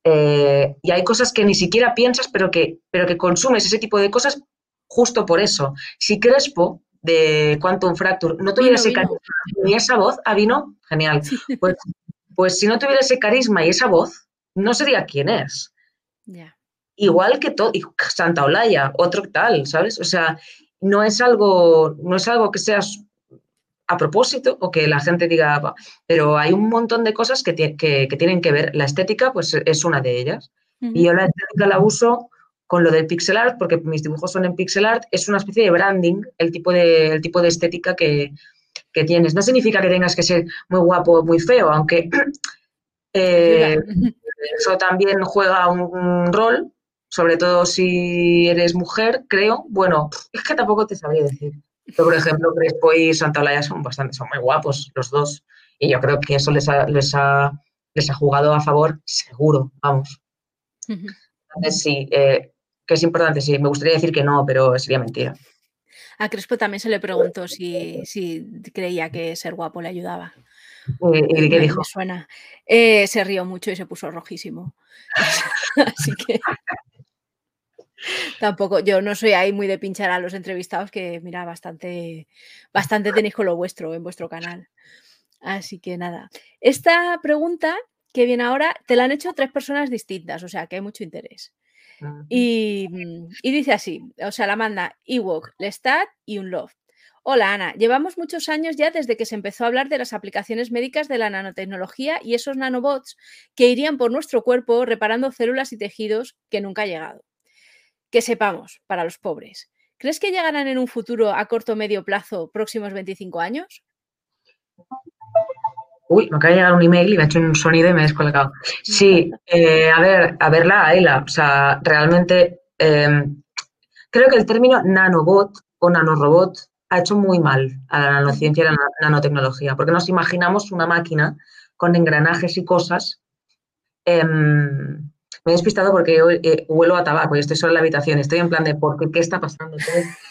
eh, y hay cosas que ni siquiera piensas, pero que, pero que consumes ese tipo de cosas justo por eso. Si Crespo de Quantum Fracture no tuviera ese carisma ni esa voz, ah, vino, genial. Pues, pues, si no tuviera ese carisma y esa voz, no sería quien es. Igual que todo, Santa Olaya, otro tal, ¿sabes? O sea, no es algo, no es algo que sea a propósito o que la gente diga, pero hay un montón de cosas que, que, tienen que ver. La estética, pues es una de ellas. Y yo la estética la uso con lo del pixel art, porque mis dibujos son en pixel art, es una especie de branding, el tipo de, el tipo de estética que, tienes. No significa que tengas que ser muy guapo o muy feo, aunque eh, eso también juega un, rol, sobre todo si eres mujer, creo. Bueno, es que tampoco te sabría decir. por ejemplo, Crespo y Santa Olaya son bastante, son muy guapos los dos. Y yo creo que eso les ha, les ha, les ha jugado a favor, seguro, vamos. Entonces, sí, eh, que es importante, sí, me gustaría decir que no, pero sería mentira. A Crespo también se le preguntó si, creía que ser guapo le ayudaba. ¿Y, qué dijo? suena. Eh, se rió mucho y se puso rojísimo. Así que tampoco, yo no soy ahí muy de pinchar a los entrevistados, que mira, bastante, bastante tenéis con lo vuestro en vuestro canal. Así que nada. Esta pregunta que viene ahora te la han hecho tres personas distintas, o sea que hay mucho interés. Mm, y, dice así, o sea, la manda Ewok, Lestat y un Love. Hola Ana, llevamos muchos años ya desde que se empezó a hablar de las aplicaciones médicas de la nanotecnología y esos nanobots que irían por nuestro cuerpo reparando células y tejidos que nunca ha llegado. Que sepamos, para los pobres, ¿crees que llegarán en un futuro a corto o medio plazo, próximos 25 años? Uy, me acaba de llegar un email y me ha hecho un sonido y me he descolgado. Sí, eh, a ver, a verla, Ayla. O sea, realmente em, creo que el término nanobot o nanorobot ha hecho muy mal a la nanociencia y a la nanotecnología, porque nos imaginamos una máquina con engranajes y cosas. Em, me he despistado porque eh, huelo a tabaco y estoy solo en la habitación. Estoy en plan de, ¿por qué, qué está pasando?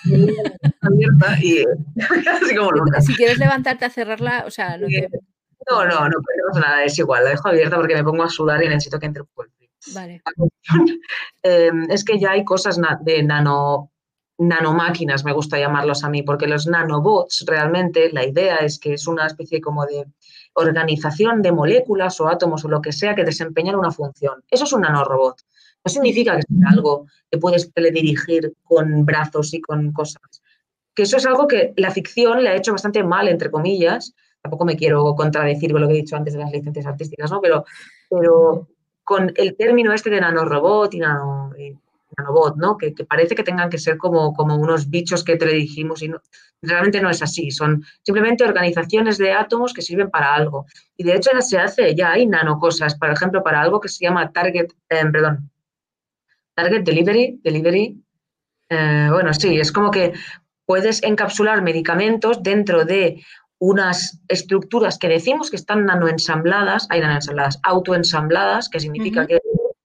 y, así como Si quieres levantarte a cerrarla, o sea, no te... No, no, no pasa nada, es igual, la dejo abierta porque me pongo a sudar y necesito que entre un poco Vale. Em, es que ya hay cosas de nano, nanomáquinas, me gusta llamarlos a mí, porque los nanobots realmente la idea es que es una especie como de organización de moléculas o átomos o lo que sea que desempeñan una función. Eso es un nanorobot. No significa que sea algo que puedes teledirigir con brazos y con cosas. Que eso es algo que la ficción le ha hecho bastante mal, entre comillas, tampoco me quiero contradecir con lo que he dicho antes de las licencias artísticas, ¿no? Pero, pero con el término este de nanorobot y, nano, nanobot, ¿no? Que, parece que tengan que ser como, como unos bichos que te dijimos y realmente no es así, son simplemente organizaciones de átomos que sirven para algo. Y de hecho ya se hace, ya hay nanocosas, por ejemplo, para algo que se llama Target, eh, perdón, Target Delivery, Delivery, eh, bueno, sí, es como que puedes encapsular medicamentos dentro de unas estructuras que decimos que están nanoensambladas, hay nanoensambladas, autoensambladas, que significa que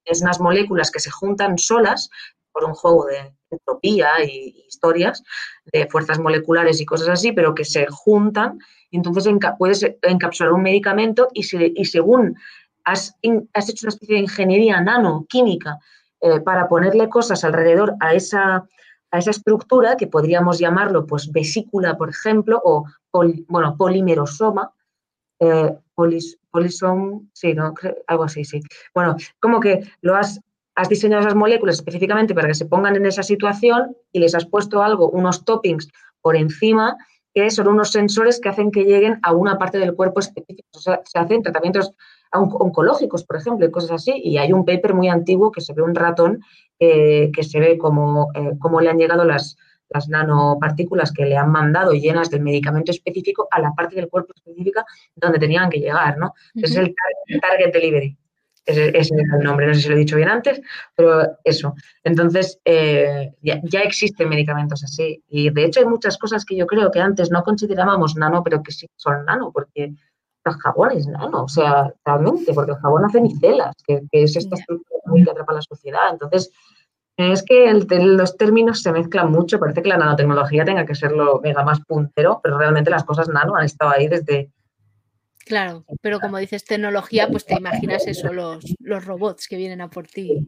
es unas moléculas que se juntan solas por un juego de entropía y, historias, de fuerzas moleculares y cosas así, pero que se juntan y entonces puedes encapsular un medicamento y, y según has, has, hecho una especie de ingeniería nanoquímica eh, para ponerle cosas alrededor a esa, a esa estructura, que podríamos llamarlo pues vesícula, por ejemplo, o bueno, polimerosoma, eh, polisom, sí, ¿no? algo así, sí. Bueno, como que lo has, has diseñado esas moléculas específicamente para que se pongan en esa situación y les has puesto algo, unos toppings por encima, que son unos sensores que hacen que lleguen a una parte del cuerpo específica. O sea, se hacen tratamientos oncológicos, por ejemplo, y cosas así. Y hay un paper muy antiguo que se ve un ratón eh, que se ve como eh, cómo le han llegado las, las nanopartículas que le han mandado llenas del medicamento específico a la parte del cuerpo específica donde tenían que llegar, ¿no? Es el target delivery. Ese, es el nombre, no sé si lo he dicho bien antes, pero eso. Entonces, eh, ya, existen medicamentos así. Y de hecho hay muchas cosas que yo creo que antes no considerábamos nano, pero que sí son nano, porque el jabón es nano, o sea, realmente, porque el jabón hace micelas, que, que es esta estructura que atrapa la sociedad. Entonces, es que los términos se mezclan mucho, parece que la nanotecnología tenga que ser lo mega más puntero, pero realmente las cosas nano han estado ahí desde, Claro, pero como dices tecnología, pues te imaginas eso, los, los robots que vienen a por ti.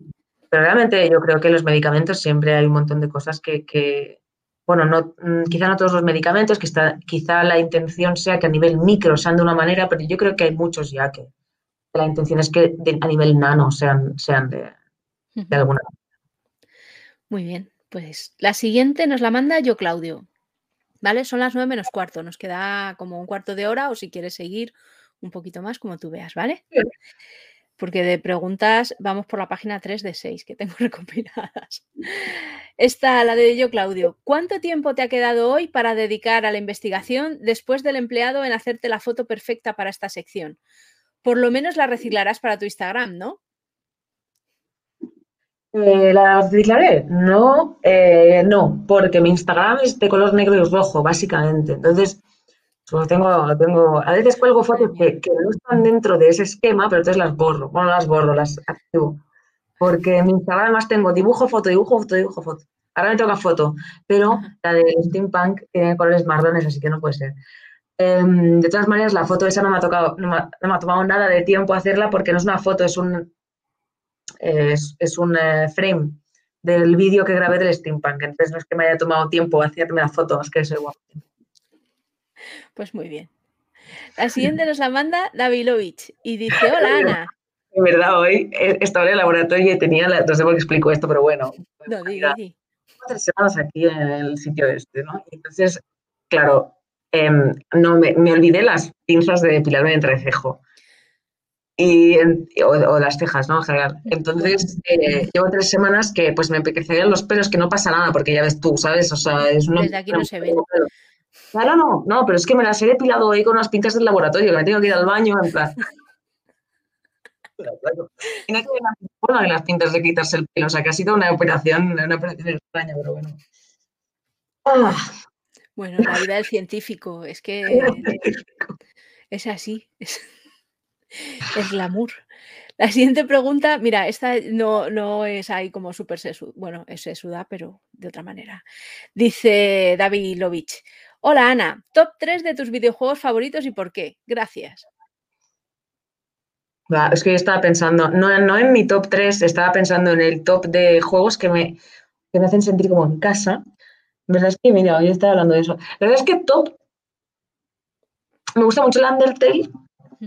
Pero realmente yo creo que los medicamentos siempre hay un montón de cosas que, bueno, no, mm, quizá no todos los medicamentos, que está, quizá la intención sea que a nivel micro sean de una manera, pero yo creo que hay muchos ya que, la intención es que a nivel nano sean, sean de, de alguna manera. Muy bien, pues la siguiente nos la manda yo, Claudio. ¿Vale? Son las nueve menos cuarto, nos queda como un cuarto de hora o si quieres seguir un poquito más, como tú veas, ¿vale? Porque de preguntas vamos por la página 3 de 6 que tengo recopiladas. Esta, la de yo, Claudio. ¿Cuánto tiempo te ha quedado hoy para dedicar a la investigación después del empleado en hacerte la foto perfecta para esta sección? Por lo menos la reciclarás para tu Instagram, ¿no? Eh, ¿La reciclaré? No, eh, no, porque mi Instagram es de color negro y rojo, básicamente. Entonces, solo tengo, tengo, a veces cuelgo fotos que, no están dentro de ese esquema, pero entonces las borro. Bueno, las borro, las activo. Porque en mi Instagram además tengo dibujo, foto, dibujo, foto, dibujo, foto. Ahora me toca foto, pero la de steampunk tiene colores marrones, así que no puede ser. Em, de todas maneras, la foto esa no me ha tocado, no me ha tomado nada de tiempo hacerla porque no es una foto, es un, es, un eh, frame del vídeo que grabé del steampunk. Entonces no es que me haya tomado tiempo hacerme la foto, es que soy guapo. Pues muy bien. La siguiente nos la manda Davilovich y dice, hola Ana. De verdad, hoy estaba en el laboratorio y tenía, la, no sé por qué explico esto, pero bueno. No, diga, diga. Tres semanas aquí en el sitio este, ¿no? entonces, claro, em, no me, me, olvidé las pinzas de depilarme de entrecejo y, o, las cejas, ¿no? En general. Entonces, eh, llevo tres semanas que pues me empezarían los pelos, que no pasa nada, porque ya ves tú, ¿sabes? O sea, es una... Desde aquí no se ve. Claro, no, no, pero es que me las he depilado hoy con unas pintas del laboratorio, que me tengo que ir al baño, en plan... Y no tiene las pintas de quitarse el pelo, o sea, que ha sido una operación, una operación extraña, pero bueno. Ah. Bueno, la vida del científico, es que es así. Es es glamour. La siguiente pregunta, mira, esta no, no es ahí como súper sesuda, bueno, es sesuda, pero de otra manera. Dice David Lovich. Hola Ana, top 3 de tus videojuegos favoritos y por qué. Gracias. es que yo estaba pensando, no, no en mi top 3, estaba pensando en el top de juegos que me, que me hacen sentir como en casa. La verdad es que, mira, hoy estaba hablando de eso. La verdad es que top, me gusta mucho el Undertale,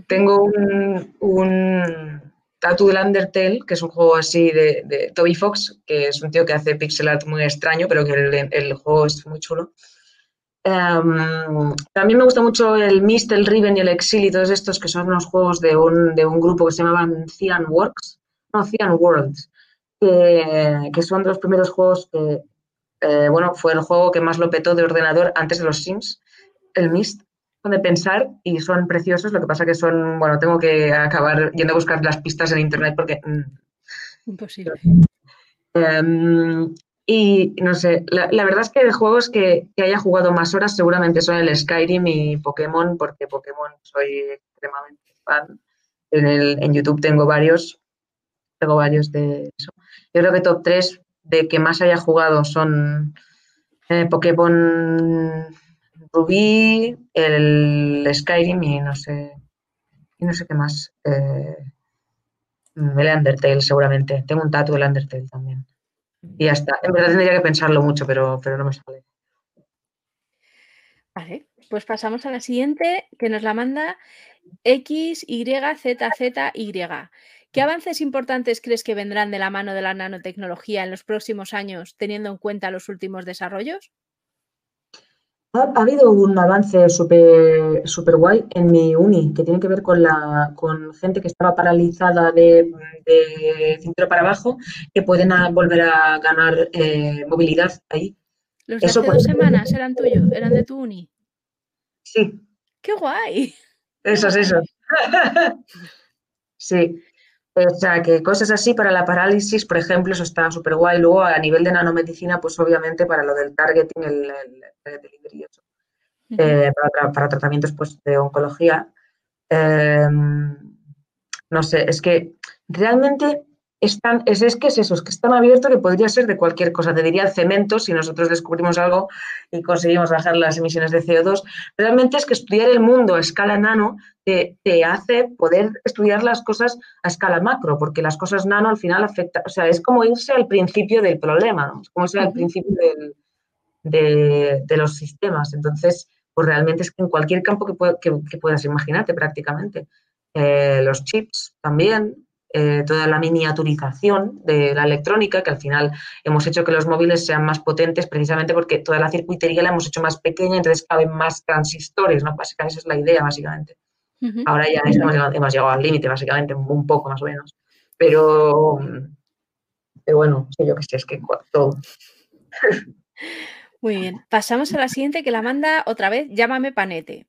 tengo un, un Tattoo del Undertale, que es un juego así de, Toby Fox, que es un tío que hace pixel art muy extraño, pero que el, juego es muy chulo. Em, también me gusta mucho el Mist, el Riven y el Exil y todos estos que son unos juegos de un, de un grupo que se llamaban Cyan Works, no, Cyan Worlds, que, que son de los primeros juegos que, eh, bueno, fue el juego que más lo petó de ordenador antes de los Sims, el Mist de pensar y son preciosos, lo que pasa que son, bueno, tengo que acabar yendo a buscar las pistas en internet porque... Mm, Imposible. Em, y no sé, la, verdad es que de juegos que, haya jugado más horas seguramente son el Skyrim y Pokémon, porque Pokémon soy extremadamente fan. En, el, en YouTube tengo varios, tengo varios de eso. Yo creo que top 3 de que más haya jugado son eh, Pokémon Rubí, el Skyrim y no sé, y no sé qué más. Eh, el Undertale seguramente. Tengo un tatu del Undertale también. Y ya está. En verdad tendría que pensarlo mucho, pero, pero no me sale. Vale, pues pasamos a la siguiente que nos la manda XYZZY. ¿Qué avances importantes crees que vendrán de la mano de la nanotecnología en los próximos años, teniendo en cuenta los últimos desarrollos? Ha, habido un avance súper super guay en mi uni que tiene que ver con, la, con gente que estaba paralizada de, de cintura para abajo que pueden volver a ganar eh, movilidad ahí. ¿Los de hace dos semanas eran tuyos? ¿Eran de tu uni? Sí. ¡Qué guay! Esos, esos. sí. O sea, que cosas así para la parálisis, por ejemplo, eso está súper guay. Luego, a nivel de nanomedicina, pues obviamente para lo del targeting, el, el, delivery, eso. Eh, para, tratamientos pues, de oncología. Em, no sé, es que realmente es, es, que es eso, es que es tan abierto que podría ser de cualquier cosa. Te diría el cemento si nosotros descubrimos algo y conseguimos bajar las emisiones de CO2. Realmente es que estudiar el mundo a escala nano te, te hace poder estudiar las cosas a escala macro, porque las cosas nano al final afectan, o sea, es como irse al principio del problema, ¿no? es como irse al principio de, de, los sistemas. Entonces, pues realmente es que en cualquier campo que, que, puedas imaginarte prácticamente. Eh, los chips también, eh, toda la miniaturización de la electrónica, que al final hemos hecho que los móviles sean más potentes precisamente porque toda la circuitería la hemos hecho más pequeña, entonces caben más transistores, ¿no? Básicamente esa es la idea, básicamente. Ahora ya hemos llegado, al límite, básicamente, un poco más o menos. Pero, pero bueno, yo que sé, es que todo. Muy bien, pasamos a la siguiente que la manda otra vez, llámame Panete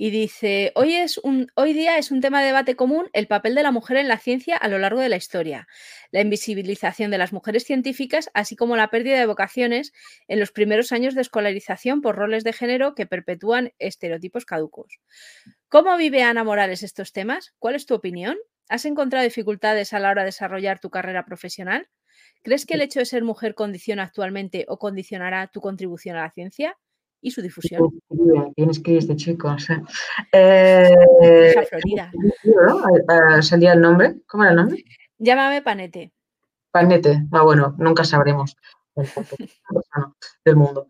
y dice, hoy, es un, hoy día es un tema de debate común el papel de la mujer en la ciencia a lo largo de la historia, la invisibilización de las mujeres científicas, así como la pérdida de vocaciones en los primeros años de escolarización por roles de género que perpetúan estereotipos caducos. ¿Cómo vive Ana Morales estos temas? ¿Cuál es tu opinión? ¿Has encontrado dificultades a la hora de desarrollar tu carrera profesional? ¿Crees que el hecho de ser mujer condiciona actualmente o condicionará tu contribución a la ciencia? Y su difusión. Tienes que ir este chico. O sea, eh, Florida. ¿no? ¿Salía el nombre? ¿Cómo era el nombre? Llámame Panete. Panete. Ah, bueno, nunca sabremos del mundo.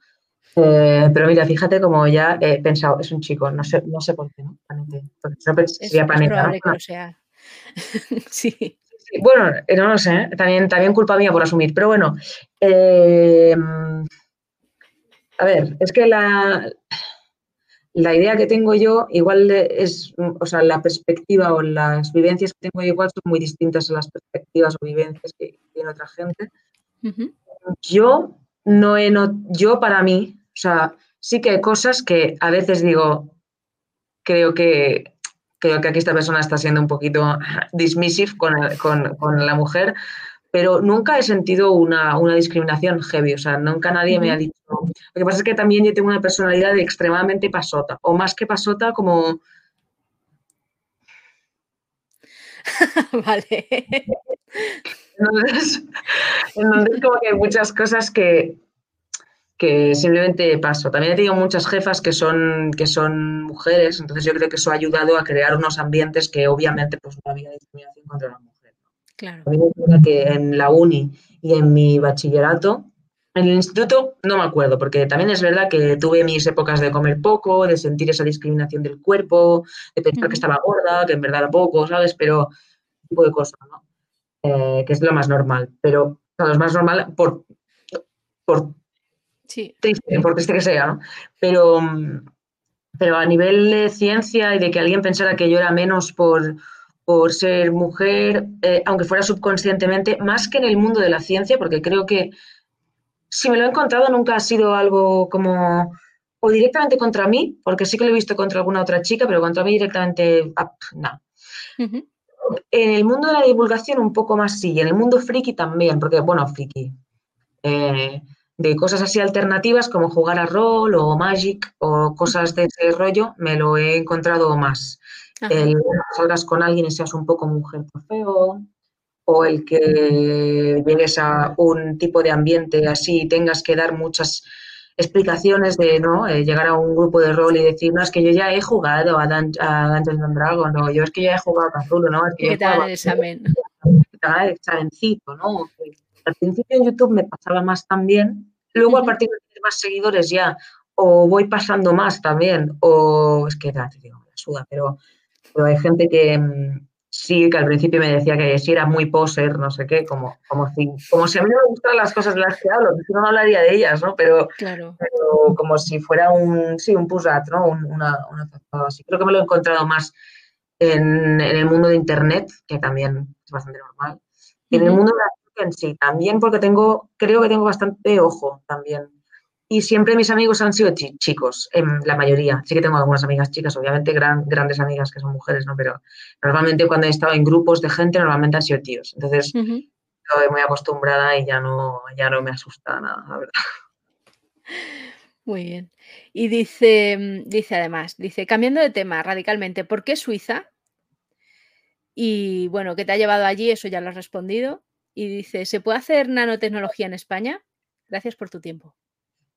Eh, pero mira, fíjate como ya he pensado, es un chico, no sé, no sé por qué, ¿no? Panete. sería es, Panete. probable que lo sea. sí. Bueno, eh, no lo sé, ¿eh? también, también culpa mía por asumir, pero bueno, eh, a ver, es que la, la idea que tengo yo igual es, o sea, la perspectiva o las vivencias que tengo yo igual son muy distintas a las perspectivas o vivencias que tiene otra gente. Yo no he, yo para mí, o sea, sí que hay cosas que a veces digo, creo que creo que aquí esta persona está siendo un poquito dismissive con, con, con la mujer, pero nunca he sentido una, discriminación heavy, o sea, nunca nadie me ha dicho. Lo que pasa es que también yo tengo una personalidad extremadamente pasota, o más que pasota, como. vale. Entonces, entonces, como que hay muchas cosas que, que simplemente paso. También he tenido muchas jefas que son, que son mujeres, entonces yo creo que eso ha ayudado a crear unos ambientes que obviamente pues no había discriminación contra la mujer. Claro. que en la uni y en mi bachillerato, en el instituto no me acuerdo, porque también es verdad que tuve mis épocas de comer poco, de sentir esa discriminación del cuerpo, de pensar que estaba gorda, que en verdad era poco, ¿sabes? Pero tipo de cosas, ¿no? Eh, que es lo más normal. Pero lo más normal por, por triste, por triste que sea, ¿no? Pero, pero a nivel de ciencia y de que alguien pensara que yo era menos por por ser mujer, eh, aunque fuera subconscientemente, más que en el mundo de la ciencia, porque creo que si me lo he encontrado nunca ha sido algo como o directamente contra mí, porque sí que lo he visto contra alguna otra chica, pero contra mí directamente, ah, no. En el mundo de la divulgación un poco más sí, y en el mundo friki también, porque, bueno, friki, eh, de cosas así alternativas como jugar a rol o Magic o cosas de ese rollo, me lo he encontrado más el salgas con alguien y seas un poco mujer feo, o el que llegues a un tipo de ambiente así y tengas que dar muchas explicaciones de no eh, llegar a un grupo de rol y decir, no, es que yo ya he jugado a, Dan a Dungeons and Dragons, no, yo es que ya he jugado a Cthulhu, ¿no? Es que ¿Qué tal el examen? el examencito, ¿no? Al principio en YouTube me pasaba más también, luego a partir de tener más seguidores ya, o voy pasando más también, o es que, te digo, me suda, pero pero hay gente que mm, sí, que al principio me decía que si era muy poser, no sé qué, como, como, si, como si a mí no me gustaran las cosas de las que hablo, no, hablaría de ellas, ¿no? Pero, como si fuera un, sí, un pusat, ¿no? una, una así. Creo que me lo he encontrado más en, el mundo de Internet, que también es bastante normal. Y en el mundo de la en sí, también porque tengo, creo que tengo bastante ojo también y siempre mis amigos han sido chicos, en la mayoría. Sí que tengo algunas amigas chicas, obviamente gran, grandes amigas que son mujeres, ¿no? Pero normalmente cuando he estado en grupos de gente, normalmente han sido tíos. Entonces, estoy muy acostumbrada y ya no, ya no me asusta nada, la verdad. Muy bien. Y dice, mm, dice además, dice, cambiando de tema radicalmente, ¿por qué Suiza? Y bueno, ¿qué te ha llevado allí? Eso ya lo has respondido. y dice, ¿se puede hacer nanotecnología en España? Gracias por tu tiempo.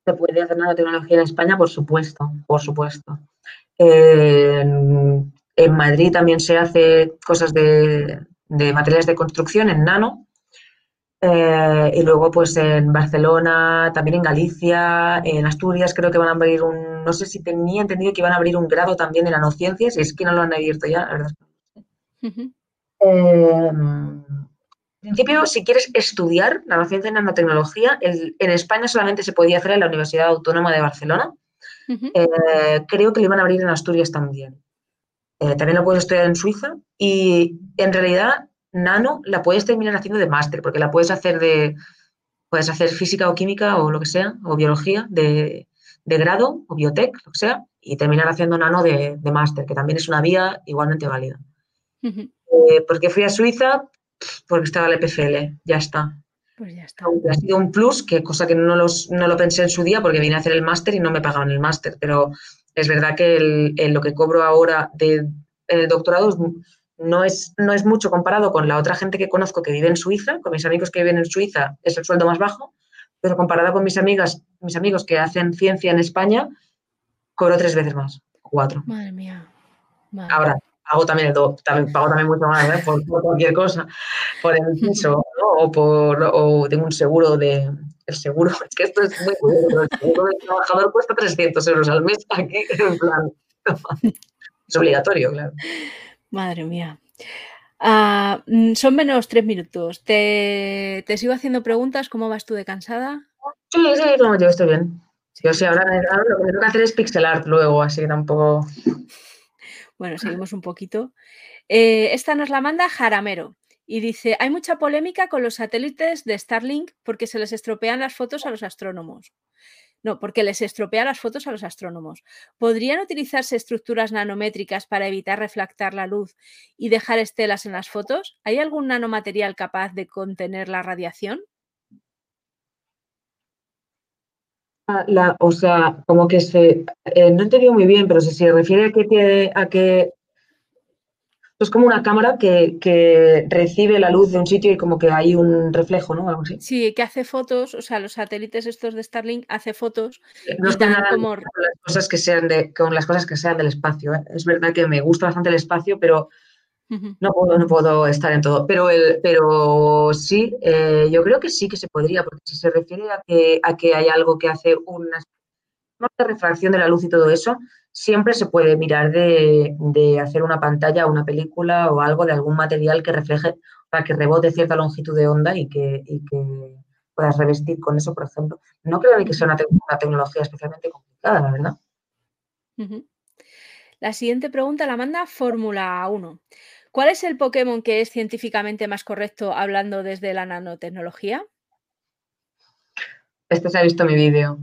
Se puede hacer nanotecnología en España, por supuesto, por supuesto. en, Madrid también se hace cosas de, materiales de construcción en nano. Eh, y luego, pues en Barcelona, también en Galicia, en Asturias, creo que van a abrir un. No sé si tenía entendido que iban a abrir un grado también de nanociencias, y es que no lo han abierto ya, la verdad. en principio, si quieres estudiar nanociencia y nanotecnología, en España solamente se podía hacer en la Universidad Autónoma de Barcelona. Eh, creo que lo iban a abrir en Asturias también. Eh, también lo puedes estudiar en Suiza y en realidad nano la puedes terminar haciendo de máster, porque la puedes hacer de, puedes hacer física o química o lo que sea, o biología de, grado o biotech, lo que sea, y terminar haciendo nano de, máster, que también es una vía igualmente válida. Eh, porque fui a Suiza porque estaba el EPFL, ya está. Pues ya está. ha sido un plus, que cosa que no, no lo pensé en su día porque vine a hacer el máster y no me pagaban el máster, pero es verdad que lo que cobro ahora de, el doctorado no es, no es mucho comparado con la otra gente que conozco que vive en Suiza, con mis amigos que viven en Suiza es el sueldo más bajo, pero comparado con mis amigas, mis amigos que hacen ciencia en España, cobro tres veces más, cuatro. Madre mía. Ahora, hago también, el también pago también mucho más ¿eh? por, cualquier cosa, por el piso o por o tengo un seguro de el seguro, es que esto es muy bueno, el seguro del trabajador cuesta 300 euros al mes aquí en plan es obligatorio, claro. Madre mía. Ah, mm, son menos tres minutos. ¿Te, ¿Te, sigo haciendo preguntas? ¿Cómo vas tú de cansada? Sí, sí, no, yo estoy bien. Yo sí, ahora, lo que tengo que hacer es pixel art luego, así que tampoco. Bueno, seguimos un poquito. Eh, esta nos la manda Jaramero y dice, hay mucha polémica con los satélites de Starlink porque se les estropean las fotos a los astrónomos. No, porque les estropea las fotos a los astrónomos. ¿Podrían utilizarse estructuras nanométricas para evitar reflectar la luz y dejar estelas en las fotos? ¿Hay algún nanomaterial capaz de contener la radiación? La, o sea, como que se. Eh, no he entendido muy bien, pero si se refiere a que, a que es como una cámara que, recibe la luz de un sitio y como que hay un reflejo, ¿no? Algo así. Sí, que hace fotos, o sea, los satélites estos de Starlink hace fotos. No está nada como... con las cosas que sean de, con las cosas que sean del espacio. ¿eh? Es verdad que me gusta bastante el espacio, pero no puedo, no puedo estar en todo. Pero el, pero sí, eh, yo creo que sí que se podría, porque si se refiere a que, a que hay algo que hace una, una refracción de la luz y todo eso, siempre se puede mirar de, hacer una pantalla, una película o algo de algún material que refleje, para que rebote cierta longitud de onda y que, puedas revestir con eso, por ejemplo. No creo que sea una, tecnología especialmente complicada, la verdad. La siguiente pregunta la manda Fórmula 1. ¿Cuál es el Pokémon que es científicamente más correcto hablando desde la nanotecnología? Este se ha visto mi vídeo.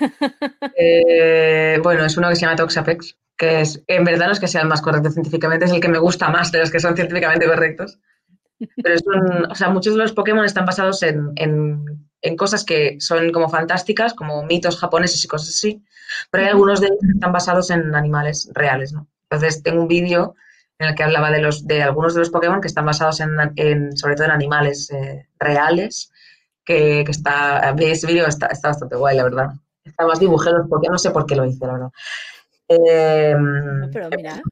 Eh, bueno, es uno que se llama Toxapex, que es, en verdad no es que sea el más correcto científicamente, es el que me gusta más de los que son científicamente correctos. Pero es un, o sea, muchos de los Pokémon están basados en, en, cosas que son como fantásticas, como mitos japoneses y cosas así, pero hay algunos de ellos que están basados en animales reales, ¿no? Entonces tengo un vídeo en el que hablaba de, los, de algunos de los Pokémon que están basados en, sobre todo en animales eh, reales, que, que, está, ese vídeo está, está bastante guay, la verdad. Está más dibujados porque no sé por qué lo hice, la verdad. Em, pero mira.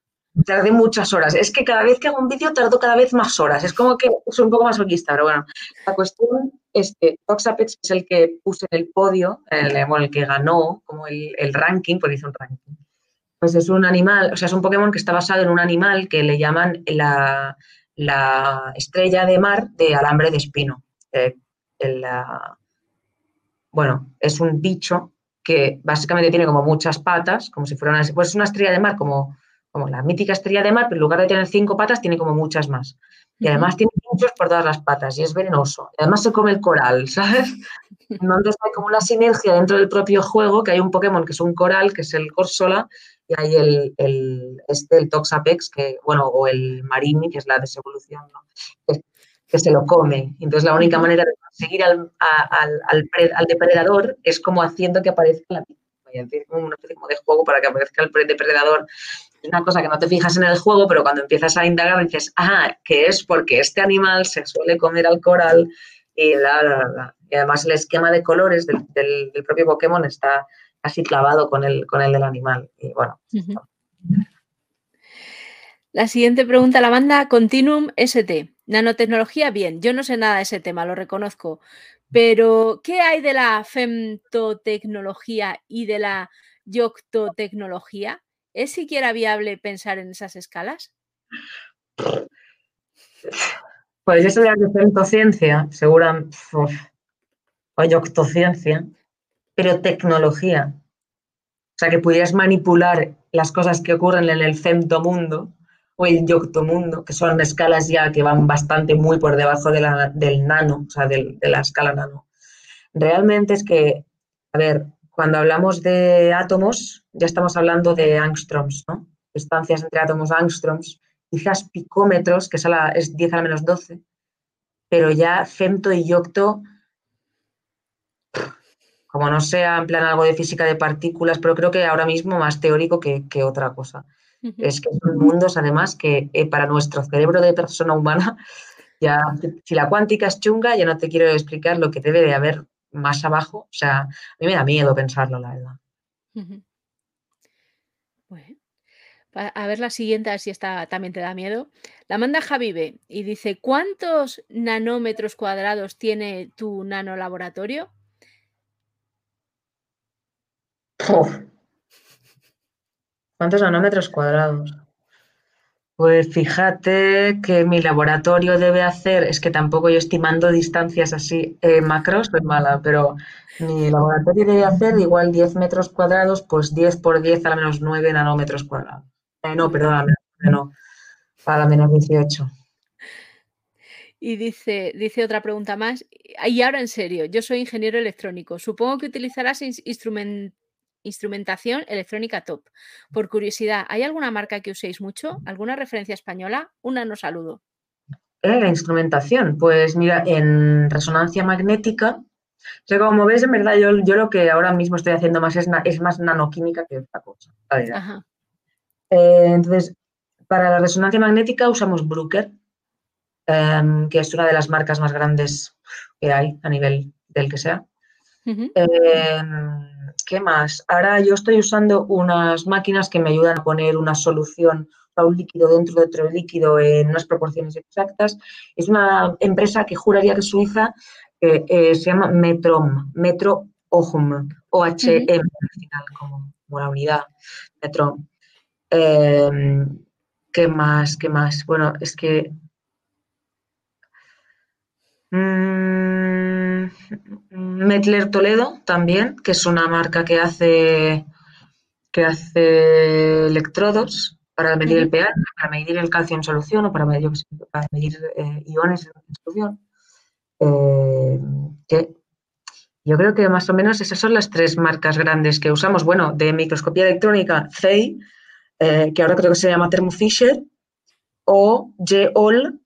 Tardé muchas horas. Es que cada vez que hago un vídeo tardo cada vez más horas. Es como que soy un poco más loquista, pero bueno. La cuestión es que Toxapex es el que puse en el podio, el, el que ganó como el, ranking, porque hice un ranking. Pues es un animal, o sea, es un Pokémon que está basado en un animal que le llaman la, estrella de mar de alambre de espino. Eh, bueno, es un bicho que básicamente tiene como muchas patas, como si fuera una, pues una estrella de mar, como, como la mítica estrella de mar, pero en lugar de tener cinco patas, tiene como muchas más. Y además tiene muchos por todas las patas y es venenoso. Además se come el coral, ¿sabes? Entonces hay como una sinergia dentro del propio juego, que hay un Pokémon que es un coral, que es el Corsola, y hay el, el, este, el Toxapex, que, bueno, o el Marini, que es la desevolución, ¿no? que se lo come. Entonces, la única manera de conseguir al, al, depredador es como haciendo que aparezca la como una especie de juego para que aparezca el depredador es una cosa que no te fijas en el juego, pero cuando empiezas a indagar dices, ah, que es porque este animal se suele comer al coral y la, Y además el esquema de colores del, propio Pokémon está así clavado con el, con el del animal. Y bueno. La siguiente pregunta la manda Continuum ST. Nanotecnología, bien, yo no sé nada de ese tema, lo reconozco, pero ¿qué hay de la femtotecnología y de la yoctotecnología? ¿Es siquiera viable pensar en esas escalas? Pues eso de femtociencia, segura, o yoctociencia, pero tecnología. O sea, que pudieras manipular las cosas que ocurren en el femtomundo o el yoctomundo, que son escalas ya que van bastante muy por debajo de la, del nano, o sea, de la escala nano. Realmente es que, a ver, cuando hablamos de átomos, ya estamos hablando de angstroms, ¿no? Distancias entre átomos angstroms, quizás picómetros, que es, es 10 a la menos 12, pero ya femto y yocto, como no sea en plan algo de física de partículas, pero creo que ahora mismo más teórico que, que otra cosa. Es que son mundos, además, que eh, para nuestro cerebro de persona humana, ya, si la cuántica es chunga, ya no te quiero explicar lo que debe de haber más abajo. O sea, a mí me da miedo pensarlo, la verdad. a ver la siguiente, a ver si esta también te da miedo. La manda Javive y dice, ¿cuántos nanómetros cuadrados tiene tu nanolaboratorio? ¿Cuántos nanómetros cuadrados? Pues fíjate que mi laboratorio debe hacer, es que tampoco yo estimando distancias así eh, macros, pues mala, pero mi laboratorio debe hacer igual 10 metros cuadrados, pues 10 por 10 a la menos 9 nanómetros cuadrados. Eh, no, perdón, a no, a la menos 18. Y dice, dice otra pregunta más. Y ahora en serio, yo soy ingeniero electrónico. Supongo que utilizarás instrumentos instrumentación electrónica top. Por curiosidad, ¿hay alguna marca que uséis mucho? ¿Alguna referencia española? Una no saludo. Eh, la instrumentación, pues mira, en resonancia magnética, o sea, como ves, en verdad yo, yo lo que ahora mismo estoy haciendo más es, es más nanoquímica que otra cosa. Eh, entonces, para la resonancia magnética usamos Brooker, em, que es una de las marcas más grandes que hay a nivel del que sea. ¿Qué más? Ahora yo estoy usando unas máquinas que me ayudan a poner una solución a un líquido dentro de otro líquido en unas proporciones exactas. Es una empresa que juraría que es suiza, que eh, se llama Metrom, Metro Ohm, OHM al final, como, la unidad, Metrom. Em, ¿Qué más? ¿Qué más? Bueno, es que... Mm, Metler Toledo también, que es una marca que hace, que hace electrodos para medir el pH, para medir el calcio en solución o para medir, para medir eh, iones en solución. Eh, yo creo que más o menos esas son las tres marcas grandes que usamos. Bueno, de microscopía electrónica, CEI, eh, que ahora creo que se llama Thermo Fisher, o JEOL,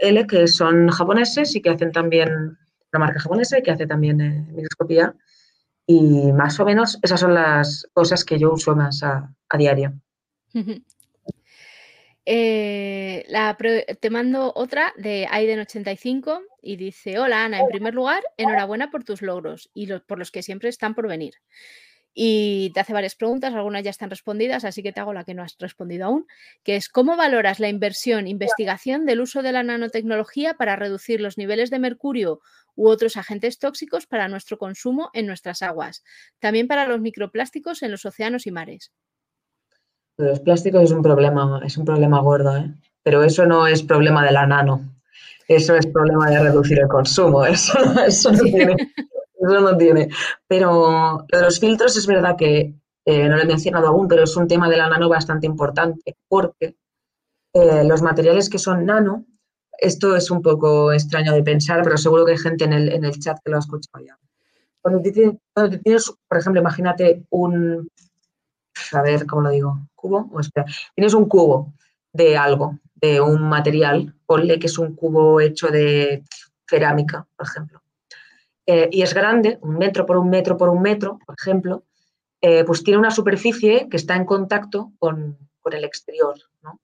L que son japoneses y que hacen también una marca japonesa que hace también eh, microscopía. Y más o menos esas son las cosas que yo uso más a, diario. Eh, te mando otra de Aiden85 y dice, hola Ana, en primer lugar, enhorabuena por tus logros y por los que siempre están por venir y te hace varias preguntas, algunas ya están respondidas, así que te hago la que no has respondido aún, que es ¿cómo valoras la inversión, investigación del uso de la nanotecnología para reducir los niveles de mercurio u otros agentes tóxicos para nuestro consumo en nuestras aguas, también para los microplásticos en los océanos y mares? Los plásticos es un problema, es un problema gordo, ¿eh? pero eso no es problema de la nano, eso es problema de reducir el consumo, eso, eso no tiene eso no tiene. Pero lo de los filtros es verdad que eh, no lo he mencionado aún, pero es un tema de la nano bastante importante porque eh, los materiales que son nano, esto es un poco extraño de pensar, pero seguro que hay gente en el, en el chat que lo ha escuchado ya. Cuando, tienes, por ejemplo, imagínate un, a ver, ¿cómo lo digo? ¿Cubo? O espera, tienes un cubo de algo, de un material, ponle que es un cubo hecho de cerámica, por ejemplo. Eh, y es grande, un metro por un metro por un metro, por ejemplo, eh, pues tiene una superficie que está en contacto con, con el exterior, ¿no?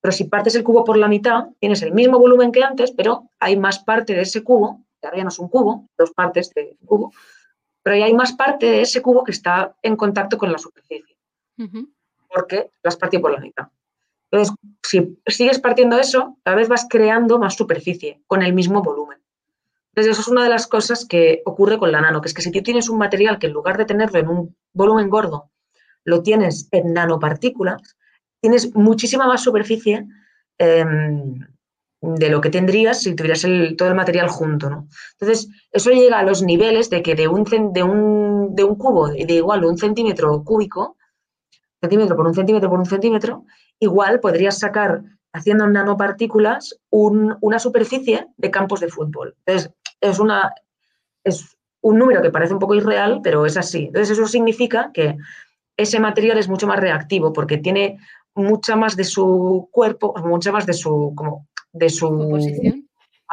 Pero si partes el cubo por la mitad, tienes el mismo volumen que antes, pero hay más parte de ese cubo, que ahora ya no es un cubo, dos partes de cubo, pero hay más parte de ese cubo que está en contacto con la superficie, porque lo has partido por la mitad. Entonces, si sigues partiendo eso, cada vez vas creando más superficie con el mismo volumen. Entonces, eso es una de las cosas que ocurre con la nano, que es que si tú tienes un material que en lugar de tenerlo en un volumen gordo, lo tienes en nanopartículas, tienes muchísima más superficie em, de lo que tendrías si tuvieras todo el material junto. Entonces, eso llega a los niveles de que de un, de un, de un cubo de igual un centímetro cúbico, centímetro por un centímetro por un centímetro, igual podrías sacar, haciendo nanopartículas, una superficie de campos de fútbol. Entonces, es, una, es un número que parece un poco irreal, pero es así. Entonces, eso significa que ese material es mucho más reactivo porque tiene mucha más de su cuerpo, mucha más de su, como, de su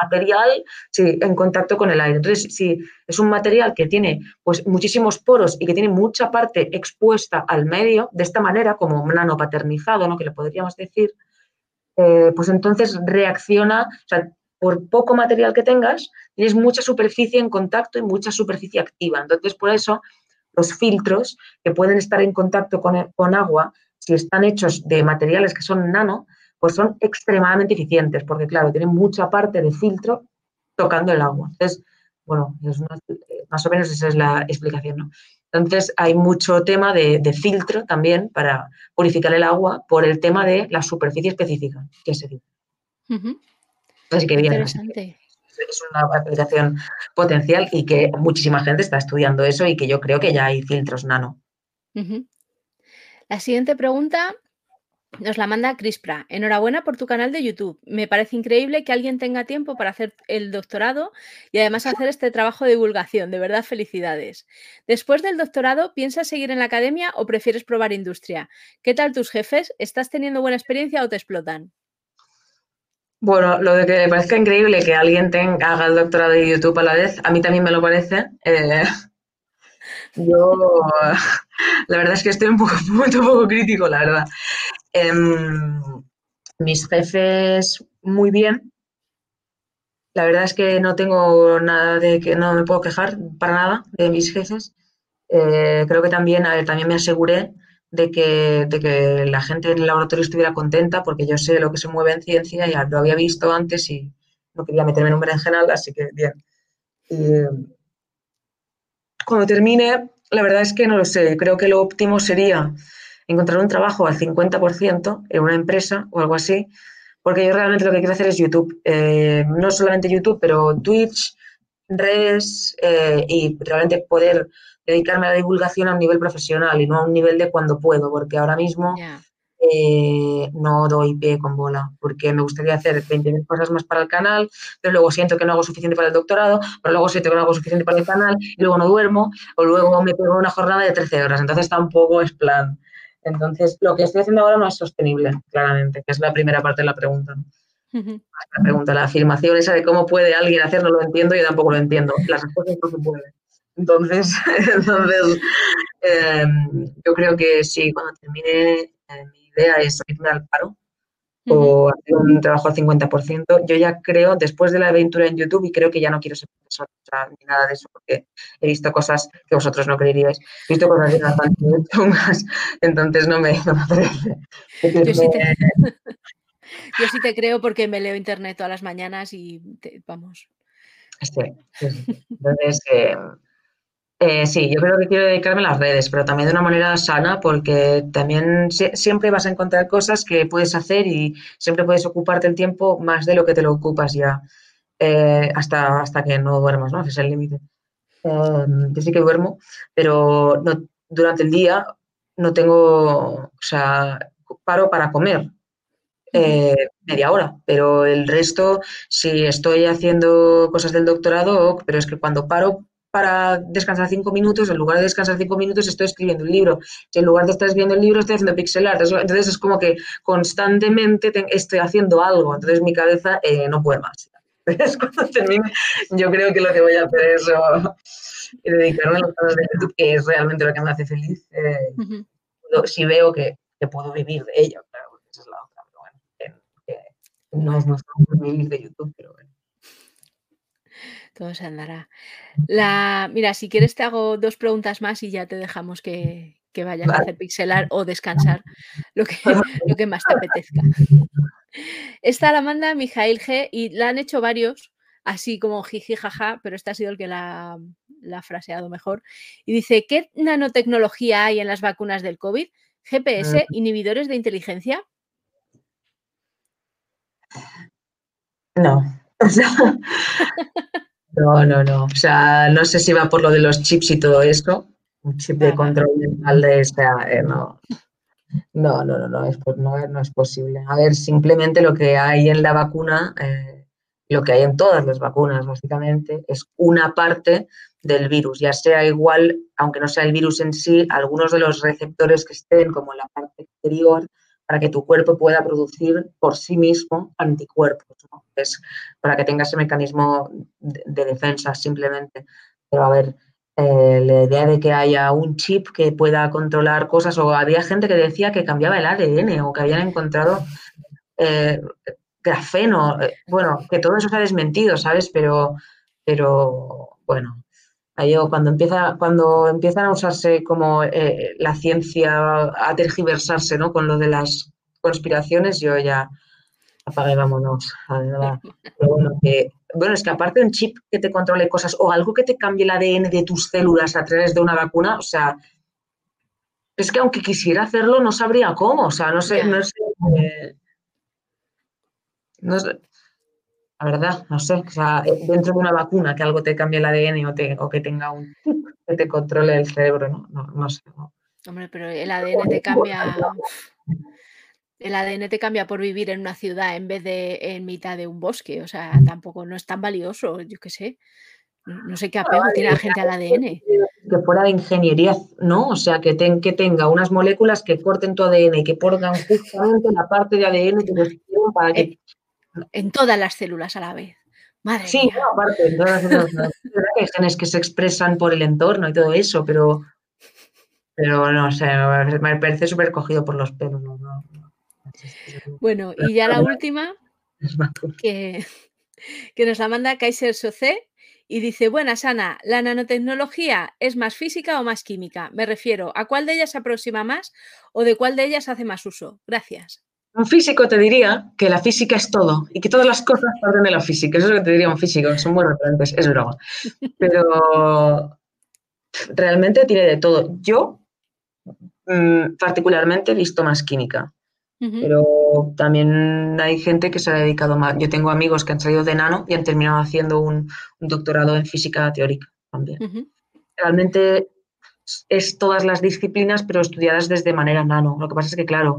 material en contacto con el aire. Entonces, si es un material que tiene pues, muchísimos poros y que tiene mucha parte expuesta al medio, de esta manera, como nanopaternizado, ¿no? que le podríamos decir, eh, pues entonces reacciona, o sea, por poco material que tengas, tienes mucha superficie en contacto y mucha superficie activa. Entonces, por eso, los filtros que pueden estar en contacto con, con agua, si están hechos de materiales que son nano, pues son extremadamente eficientes, porque claro, tienen mucha parte de filtro tocando el agua. Entonces, bueno, más o menos esa es la explicación, ¿no? Entonces, hay mucho tema de, filtro también para purificar el agua por el tema de la superficie específica que se dice. Así que bien. Interesante. Es una aplicación potencial y que muchísima gente está estudiando eso y que yo creo que ya hay filtros nano. La siguiente pregunta nos la manda Crispra. Enhorabuena por tu canal de YouTube. Me parece increíble que alguien tenga tiempo para hacer el doctorado y además hacer este trabajo de divulgación. De verdad, felicidades. Después del doctorado, ¿piensas seguir en la academia o prefieres probar industria? ¿Qué tal tus jefes? ¿Estás teniendo buena experiencia o te explotan? Bueno, lo de que me parezca increíble que alguien tenga, haga el doctorado de YouTube a la vez, a mí también me lo parece. Eh, yo, la verdad es que estoy un poco, un poco crítico, la verdad. Em, mis jefes, muy bien. La verdad es que no tengo nada de que no me puedo quejar para nada de mis jefes. Eh, creo que también, también me aseguré de que, de que la gente en el laboratorio estuviera contenta porque yo sé lo que se mueve en ciencia, ya lo había visto antes y no quería meterme en un berenjenal, así que bien. Cuando termine, la verdad es que no lo sé. Creo que lo óptimo sería encontrar un trabajo al 50% en una empresa o algo así, porque yo realmente lo que quiero hacer es YouTube. Eh, no solamente YouTube, pero Twitch, redes eh, y realmente poder dedicarme a la divulgación a un nivel profesional y no a un nivel de cuando puedo, porque ahora mismo eh, no doy pie con bola, porque me gustaría hacer 20.000 cosas más para el canal, pero luego siento que no hago suficiente para el doctorado, pero luego siento que no hago suficiente para el canal y luego no duermo, o luego me pego una jornada de 13 horas, entonces tampoco es plan. Entonces, lo que estoy haciendo ahora no es sostenible, claramente, que es la primera parte de la pregunta. La pregunta, la afirmación esa de cómo puede alguien hacerlo, lo entiendo, yo tampoco lo entiendo. Las respuestas no se pueden. Entonces, entonces em, yo creo que sí, cuando termine, eh, mi idea es irme al paro o hacer un trabajo al 50%. Yo ya creo, después de la aventura en YouTube, y creo que ya no quiero ser profesor ni nada de eso, porque he visto cosas que vosotros no creeríais. He visto cosas bastante chungas, entonces no me, no me Yo, sí te, yo sí te creo porque me leo internet todas las mañanas y vamos. Sí, Entonces, eh, eh, sí, yo creo que quiero dedicarme a las redes, pero también de una manera sana, porque también siempre vas a encontrar cosas que puedes hacer y siempre puedes ocuparte el tiempo más de lo que te lo ocupas ya, eh, hasta, hasta que no duermas, ¿no? Ese es el límite. Em, yo sí que duermo, pero no, durante el día no tengo, o sea, paro para comer. Eh, media hora, pero el resto, si estoy haciendo cosas del doctorado, pero es que cuando paro para descansar cinco minutos, en lugar de descansar cinco minutos estoy escribiendo un libro. Si en lugar de estar escribiendo el libro estoy haciendo pixel art. Entonces es como que constantemente estoy haciendo algo. Entonces mi cabeza eh, no puede más. Entonces cuando termine yo creo que lo que voy a hacer es dedicarme a los canales de YouTube, que es realmente lo que me hace feliz. Eh, si veo que, que puedo vivir de ello, claro, porque esa es la otra, pero bueno, no es nuestro vivir de YouTube, pero bueno. Todo se andará. La, mira, si quieres te hago dos preguntas más y ya te dejamos que, vayas a hacer pixelar o descansar, lo que, lo que más te apetezca. Esta la manda Mijail G y la han hecho varios, así como jiji jaja, pero este ha sido el que la, la ha fraseado mejor. Y dice, ¿qué nanotecnología hay en las vacunas del COVID? GPS, inhibidores de inteligencia. No. no, no, no. O sea, no sé si va por lo de los chips y todo eso. Un chip de control mental de esa, eh, no. No, no, no, no es, no, no es posible. A ver, simplemente lo que hay en la vacuna, eh, lo que hay en todas las vacunas, básicamente, es una parte del virus, ya sea igual, aunque no sea el virus en sí, algunos de los receptores que estén como en la parte exterior, para que tu cuerpo pueda producir por sí mismo anticuerpos. Es para que tenga ese mecanismo de, defensa simplemente. Pero a ver, eh, la idea de que haya un chip que pueda controlar cosas, o había gente que decía que cambiaba el ADN o que habían encontrado eh, grafeno. Eh, bueno, que todo eso se ha desmentido, ¿sabes? Pero, pero bueno, cuando, empieza, cuando empiezan a usarse como eh, la ciencia a tergiversarse ¿no? con lo de las conspiraciones, yo ya apague, vámonos. bueno, bueno, es que aparte de un chip que te controle cosas o algo que te cambie el ADN de tus células a través de una vacuna, o sea, es que aunque quisiera hacerlo, no sabría cómo. O sea, no sé, no sé, eh, no sé la verdad, no sé, o sea, eh, dentro de una vacuna que algo te cambie el ADN o, que tenga un que te controle el cerebro, ¿no? No, sé. Hombre, pero el ADN te cambia. El ADN te cambia por vivir en una ciudad en vez de en mitad de un bosque. O sea, tampoco no es tan valioso, yo qué sé. No sé qué apego tiene la gente al ADN. Que fuera de ingeniería, ¿no? O sea, que, que tenga unas moléculas que corten tu ADN y que pongan justamente la parte de ADN que necesitan para que eh, en todas las células a la vez. Madre sí, aparte, en todas las células. Hay genes que se expresan por el entorno y todo eso, pero, pero no sé, me parece súper cogido por los pelos. Bueno, y ya la última, que, que nos la manda Kaiser Soce y dice, buenas Ana, ¿la nanotecnología es más física o más química? Me refiero, ¿a cuál de ellas se aproxima más o de cuál de ellas hace más uso? Gracias. Un físico te diría que la física es todo y que todas las cosas parten de la física. Eso es lo que te diría un físico, son muy referentes, es broma. Pero realmente tiene de todo. Yo mm, particularmente he visto más química, pero también hay gente que se ha dedicado más. Yo tengo amigos que han salido de nano y han terminado haciendo un, doctorado en física teórica también. Realmente es todas las disciplinas, pero estudiadas desde manera nano. Lo que pasa es que, claro,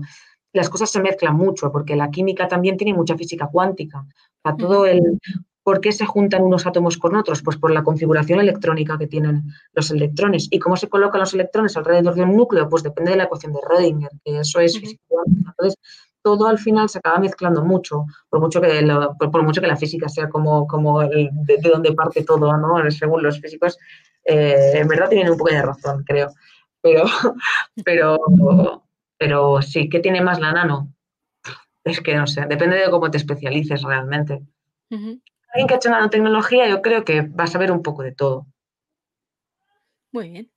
las cosas se mezclan mucho, porque la química también tiene mucha física cuántica. O todo el ¿Por qué se juntan unos átomos con otros? Pues por la configuración electrónica que tienen los electrones. ¿Y cómo se colocan los electrones alrededor de un núcleo? Pues depende de la ecuación de Rödinger, que eso es física cuántica. Entonces, todo al final se acaba mezclando mucho, por mucho que, por, mucho que la física sea como, como de, donde parte todo, ¿no? Según los físicos, eh, en verdad tienen un poco de razón, creo. Pero, pero pero sí, ¿qué tiene más la nano? Es que no sé, depende de cómo te especialices realmente. Alguien que ha hecho nanotecnología, yo creo que va a saber un poco de todo. Muy bien.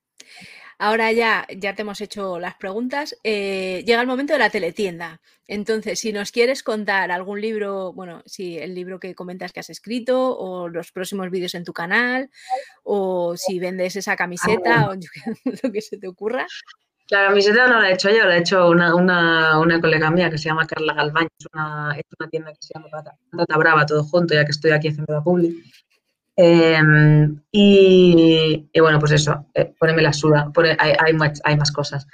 Ahora ya, ya te hemos hecho las preguntas. Eh, llega el momento de la teletienda. Entonces, si nos quieres contar algún libro, bueno, si el libro que comentas que has escrito, o los próximos vídeos en tu canal, o si vendes esa camiseta, ah, o lo que se te ocurra. La camiseta no la he hecho yo, la ha hecho una, una, colega mía que se llama Carla Galván, es una, es una tienda que se llama Rata, Brava, todo junto, ya que estoy aquí haciendo la publi. Em, y, bueno, pues eso, eh, poneme la suda, hay, hay, más, hay, más, cosas.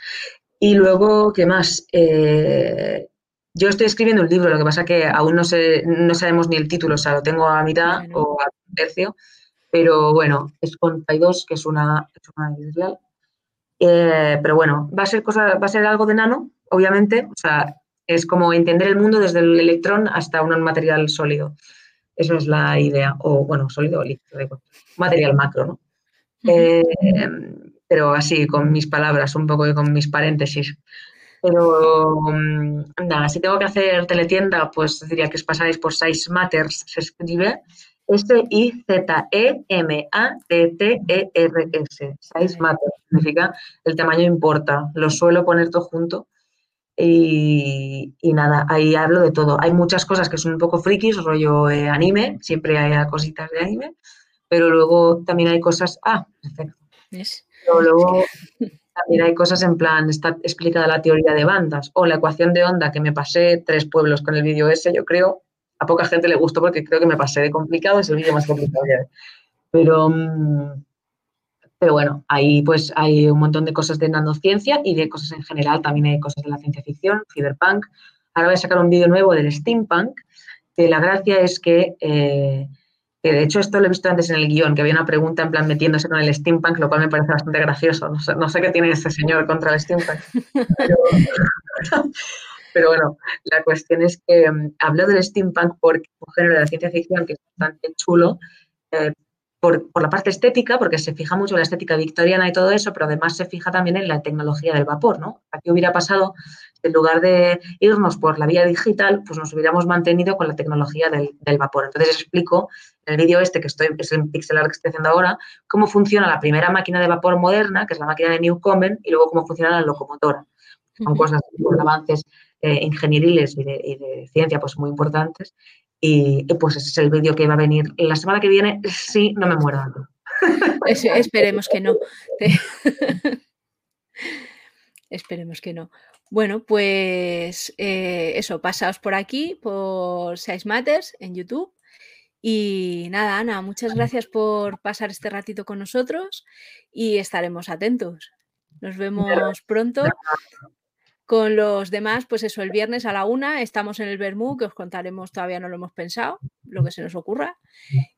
Y luego, ¿qué más? Eh, yo estoy escribiendo un libro, lo que pasa que aún no, sé, no sabemos ni el título, o sea, lo tengo a mitad o a tercio, pero bueno, es con Paidos, que es una, es una editorial eh, pero bueno, va a ser cosa, va a ser algo de nano, obviamente. O sea, es como entender el mundo desde el electrón hasta un material sólido. Esa es la idea. O bueno, sólido o líquido, material macro, ¿no? Eh, pero así, con mis palabras, un poco y con mis paréntesis. Pero mm, nada, si tengo que hacer teletienda, pues diría que os pasáis por Size Matters, se escribe S-I-Z-E-M-A-T-T-E-R-S. Size Matters significa el tamaño importa. Lo suelo poner todo junto. Y, nada, ahí hablo de todo. Hay muchas cosas que son un poco frikis, rollo eh, anime, siempre hay cositas de anime, pero luego también hay cosas. Ah, perfecto. Pero luego también hay cosas en plan, está explicada la teoría de bandas o la ecuación de onda que me pasé tres pueblos con el vídeo ese, yo creo. A poca gente le gustó porque creo que me pasé de complicado, es el vídeo más complicado ya. Pero, mm, pero bueno, ahí pues hay un montón de cosas de nanociencia y de cosas en general, también hay cosas de la ciencia ficción, cyberpunk. Ahora voy a sacar un vídeo nuevo del steampunk, que la gracia es que eh, de hecho esto lo he visto antes en el guion, que había una pregunta en plan metiéndose con el steampunk, lo cual me parece bastante gracioso. No sé, qué tiene este señor contra el steampunk. bueno, la cuestión es que um, hablo del steampunk porque es un género de la ciencia ficción que es bastante chulo, eh, por, la parte estética, porque se fija mucho en la estética victoriana y todo eso, pero además se fija también en la tecnología del vapor, ¿no? Aquí hubiera pasado, en lugar de irnos por la vía digital, pues nos hubiéramos mantenido con la tecnología del, vapor. Entonces explico en el vídeo este, que estoy, es el pixel art que estoy haciendo ahora, cómo funciona la primera máquina de vapor moderna, que es la máquina de Newcomen, y luego cómo funciona la locomotora. Son cosas, avances eh, ingenieriles y de, y de, ciencia pues muy importantes y pues ese es el vídeo que va a venir la semana que viene, si no me muero esperemos que no. esperemos que no. Bueno, pues eh, eso, pasaos por aquí, por Size Matters en YouTube. Y nada, Ana, muchas gracias por pasar este ratito con nosotros y estaremos atentos. Nos vemos pronto con los demás, pues eso, el viernes a la una estamos en el Bermú, que os contaremos, todavía no lo hemos pensado, lo que se nos ocurra.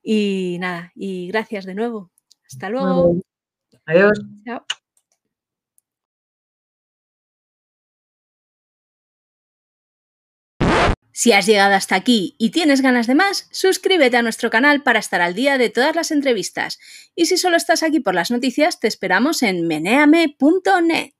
Y nada, y gracias de nuevo. Hasta luego. Adiós. Chao. Si has llegado hasta aquí y tienes ganas de más, suscríbete a nuestro canal para estar al día de todas las entrevistas. Y si solo estás aquí por las noticias, te esperamos en meneame.net.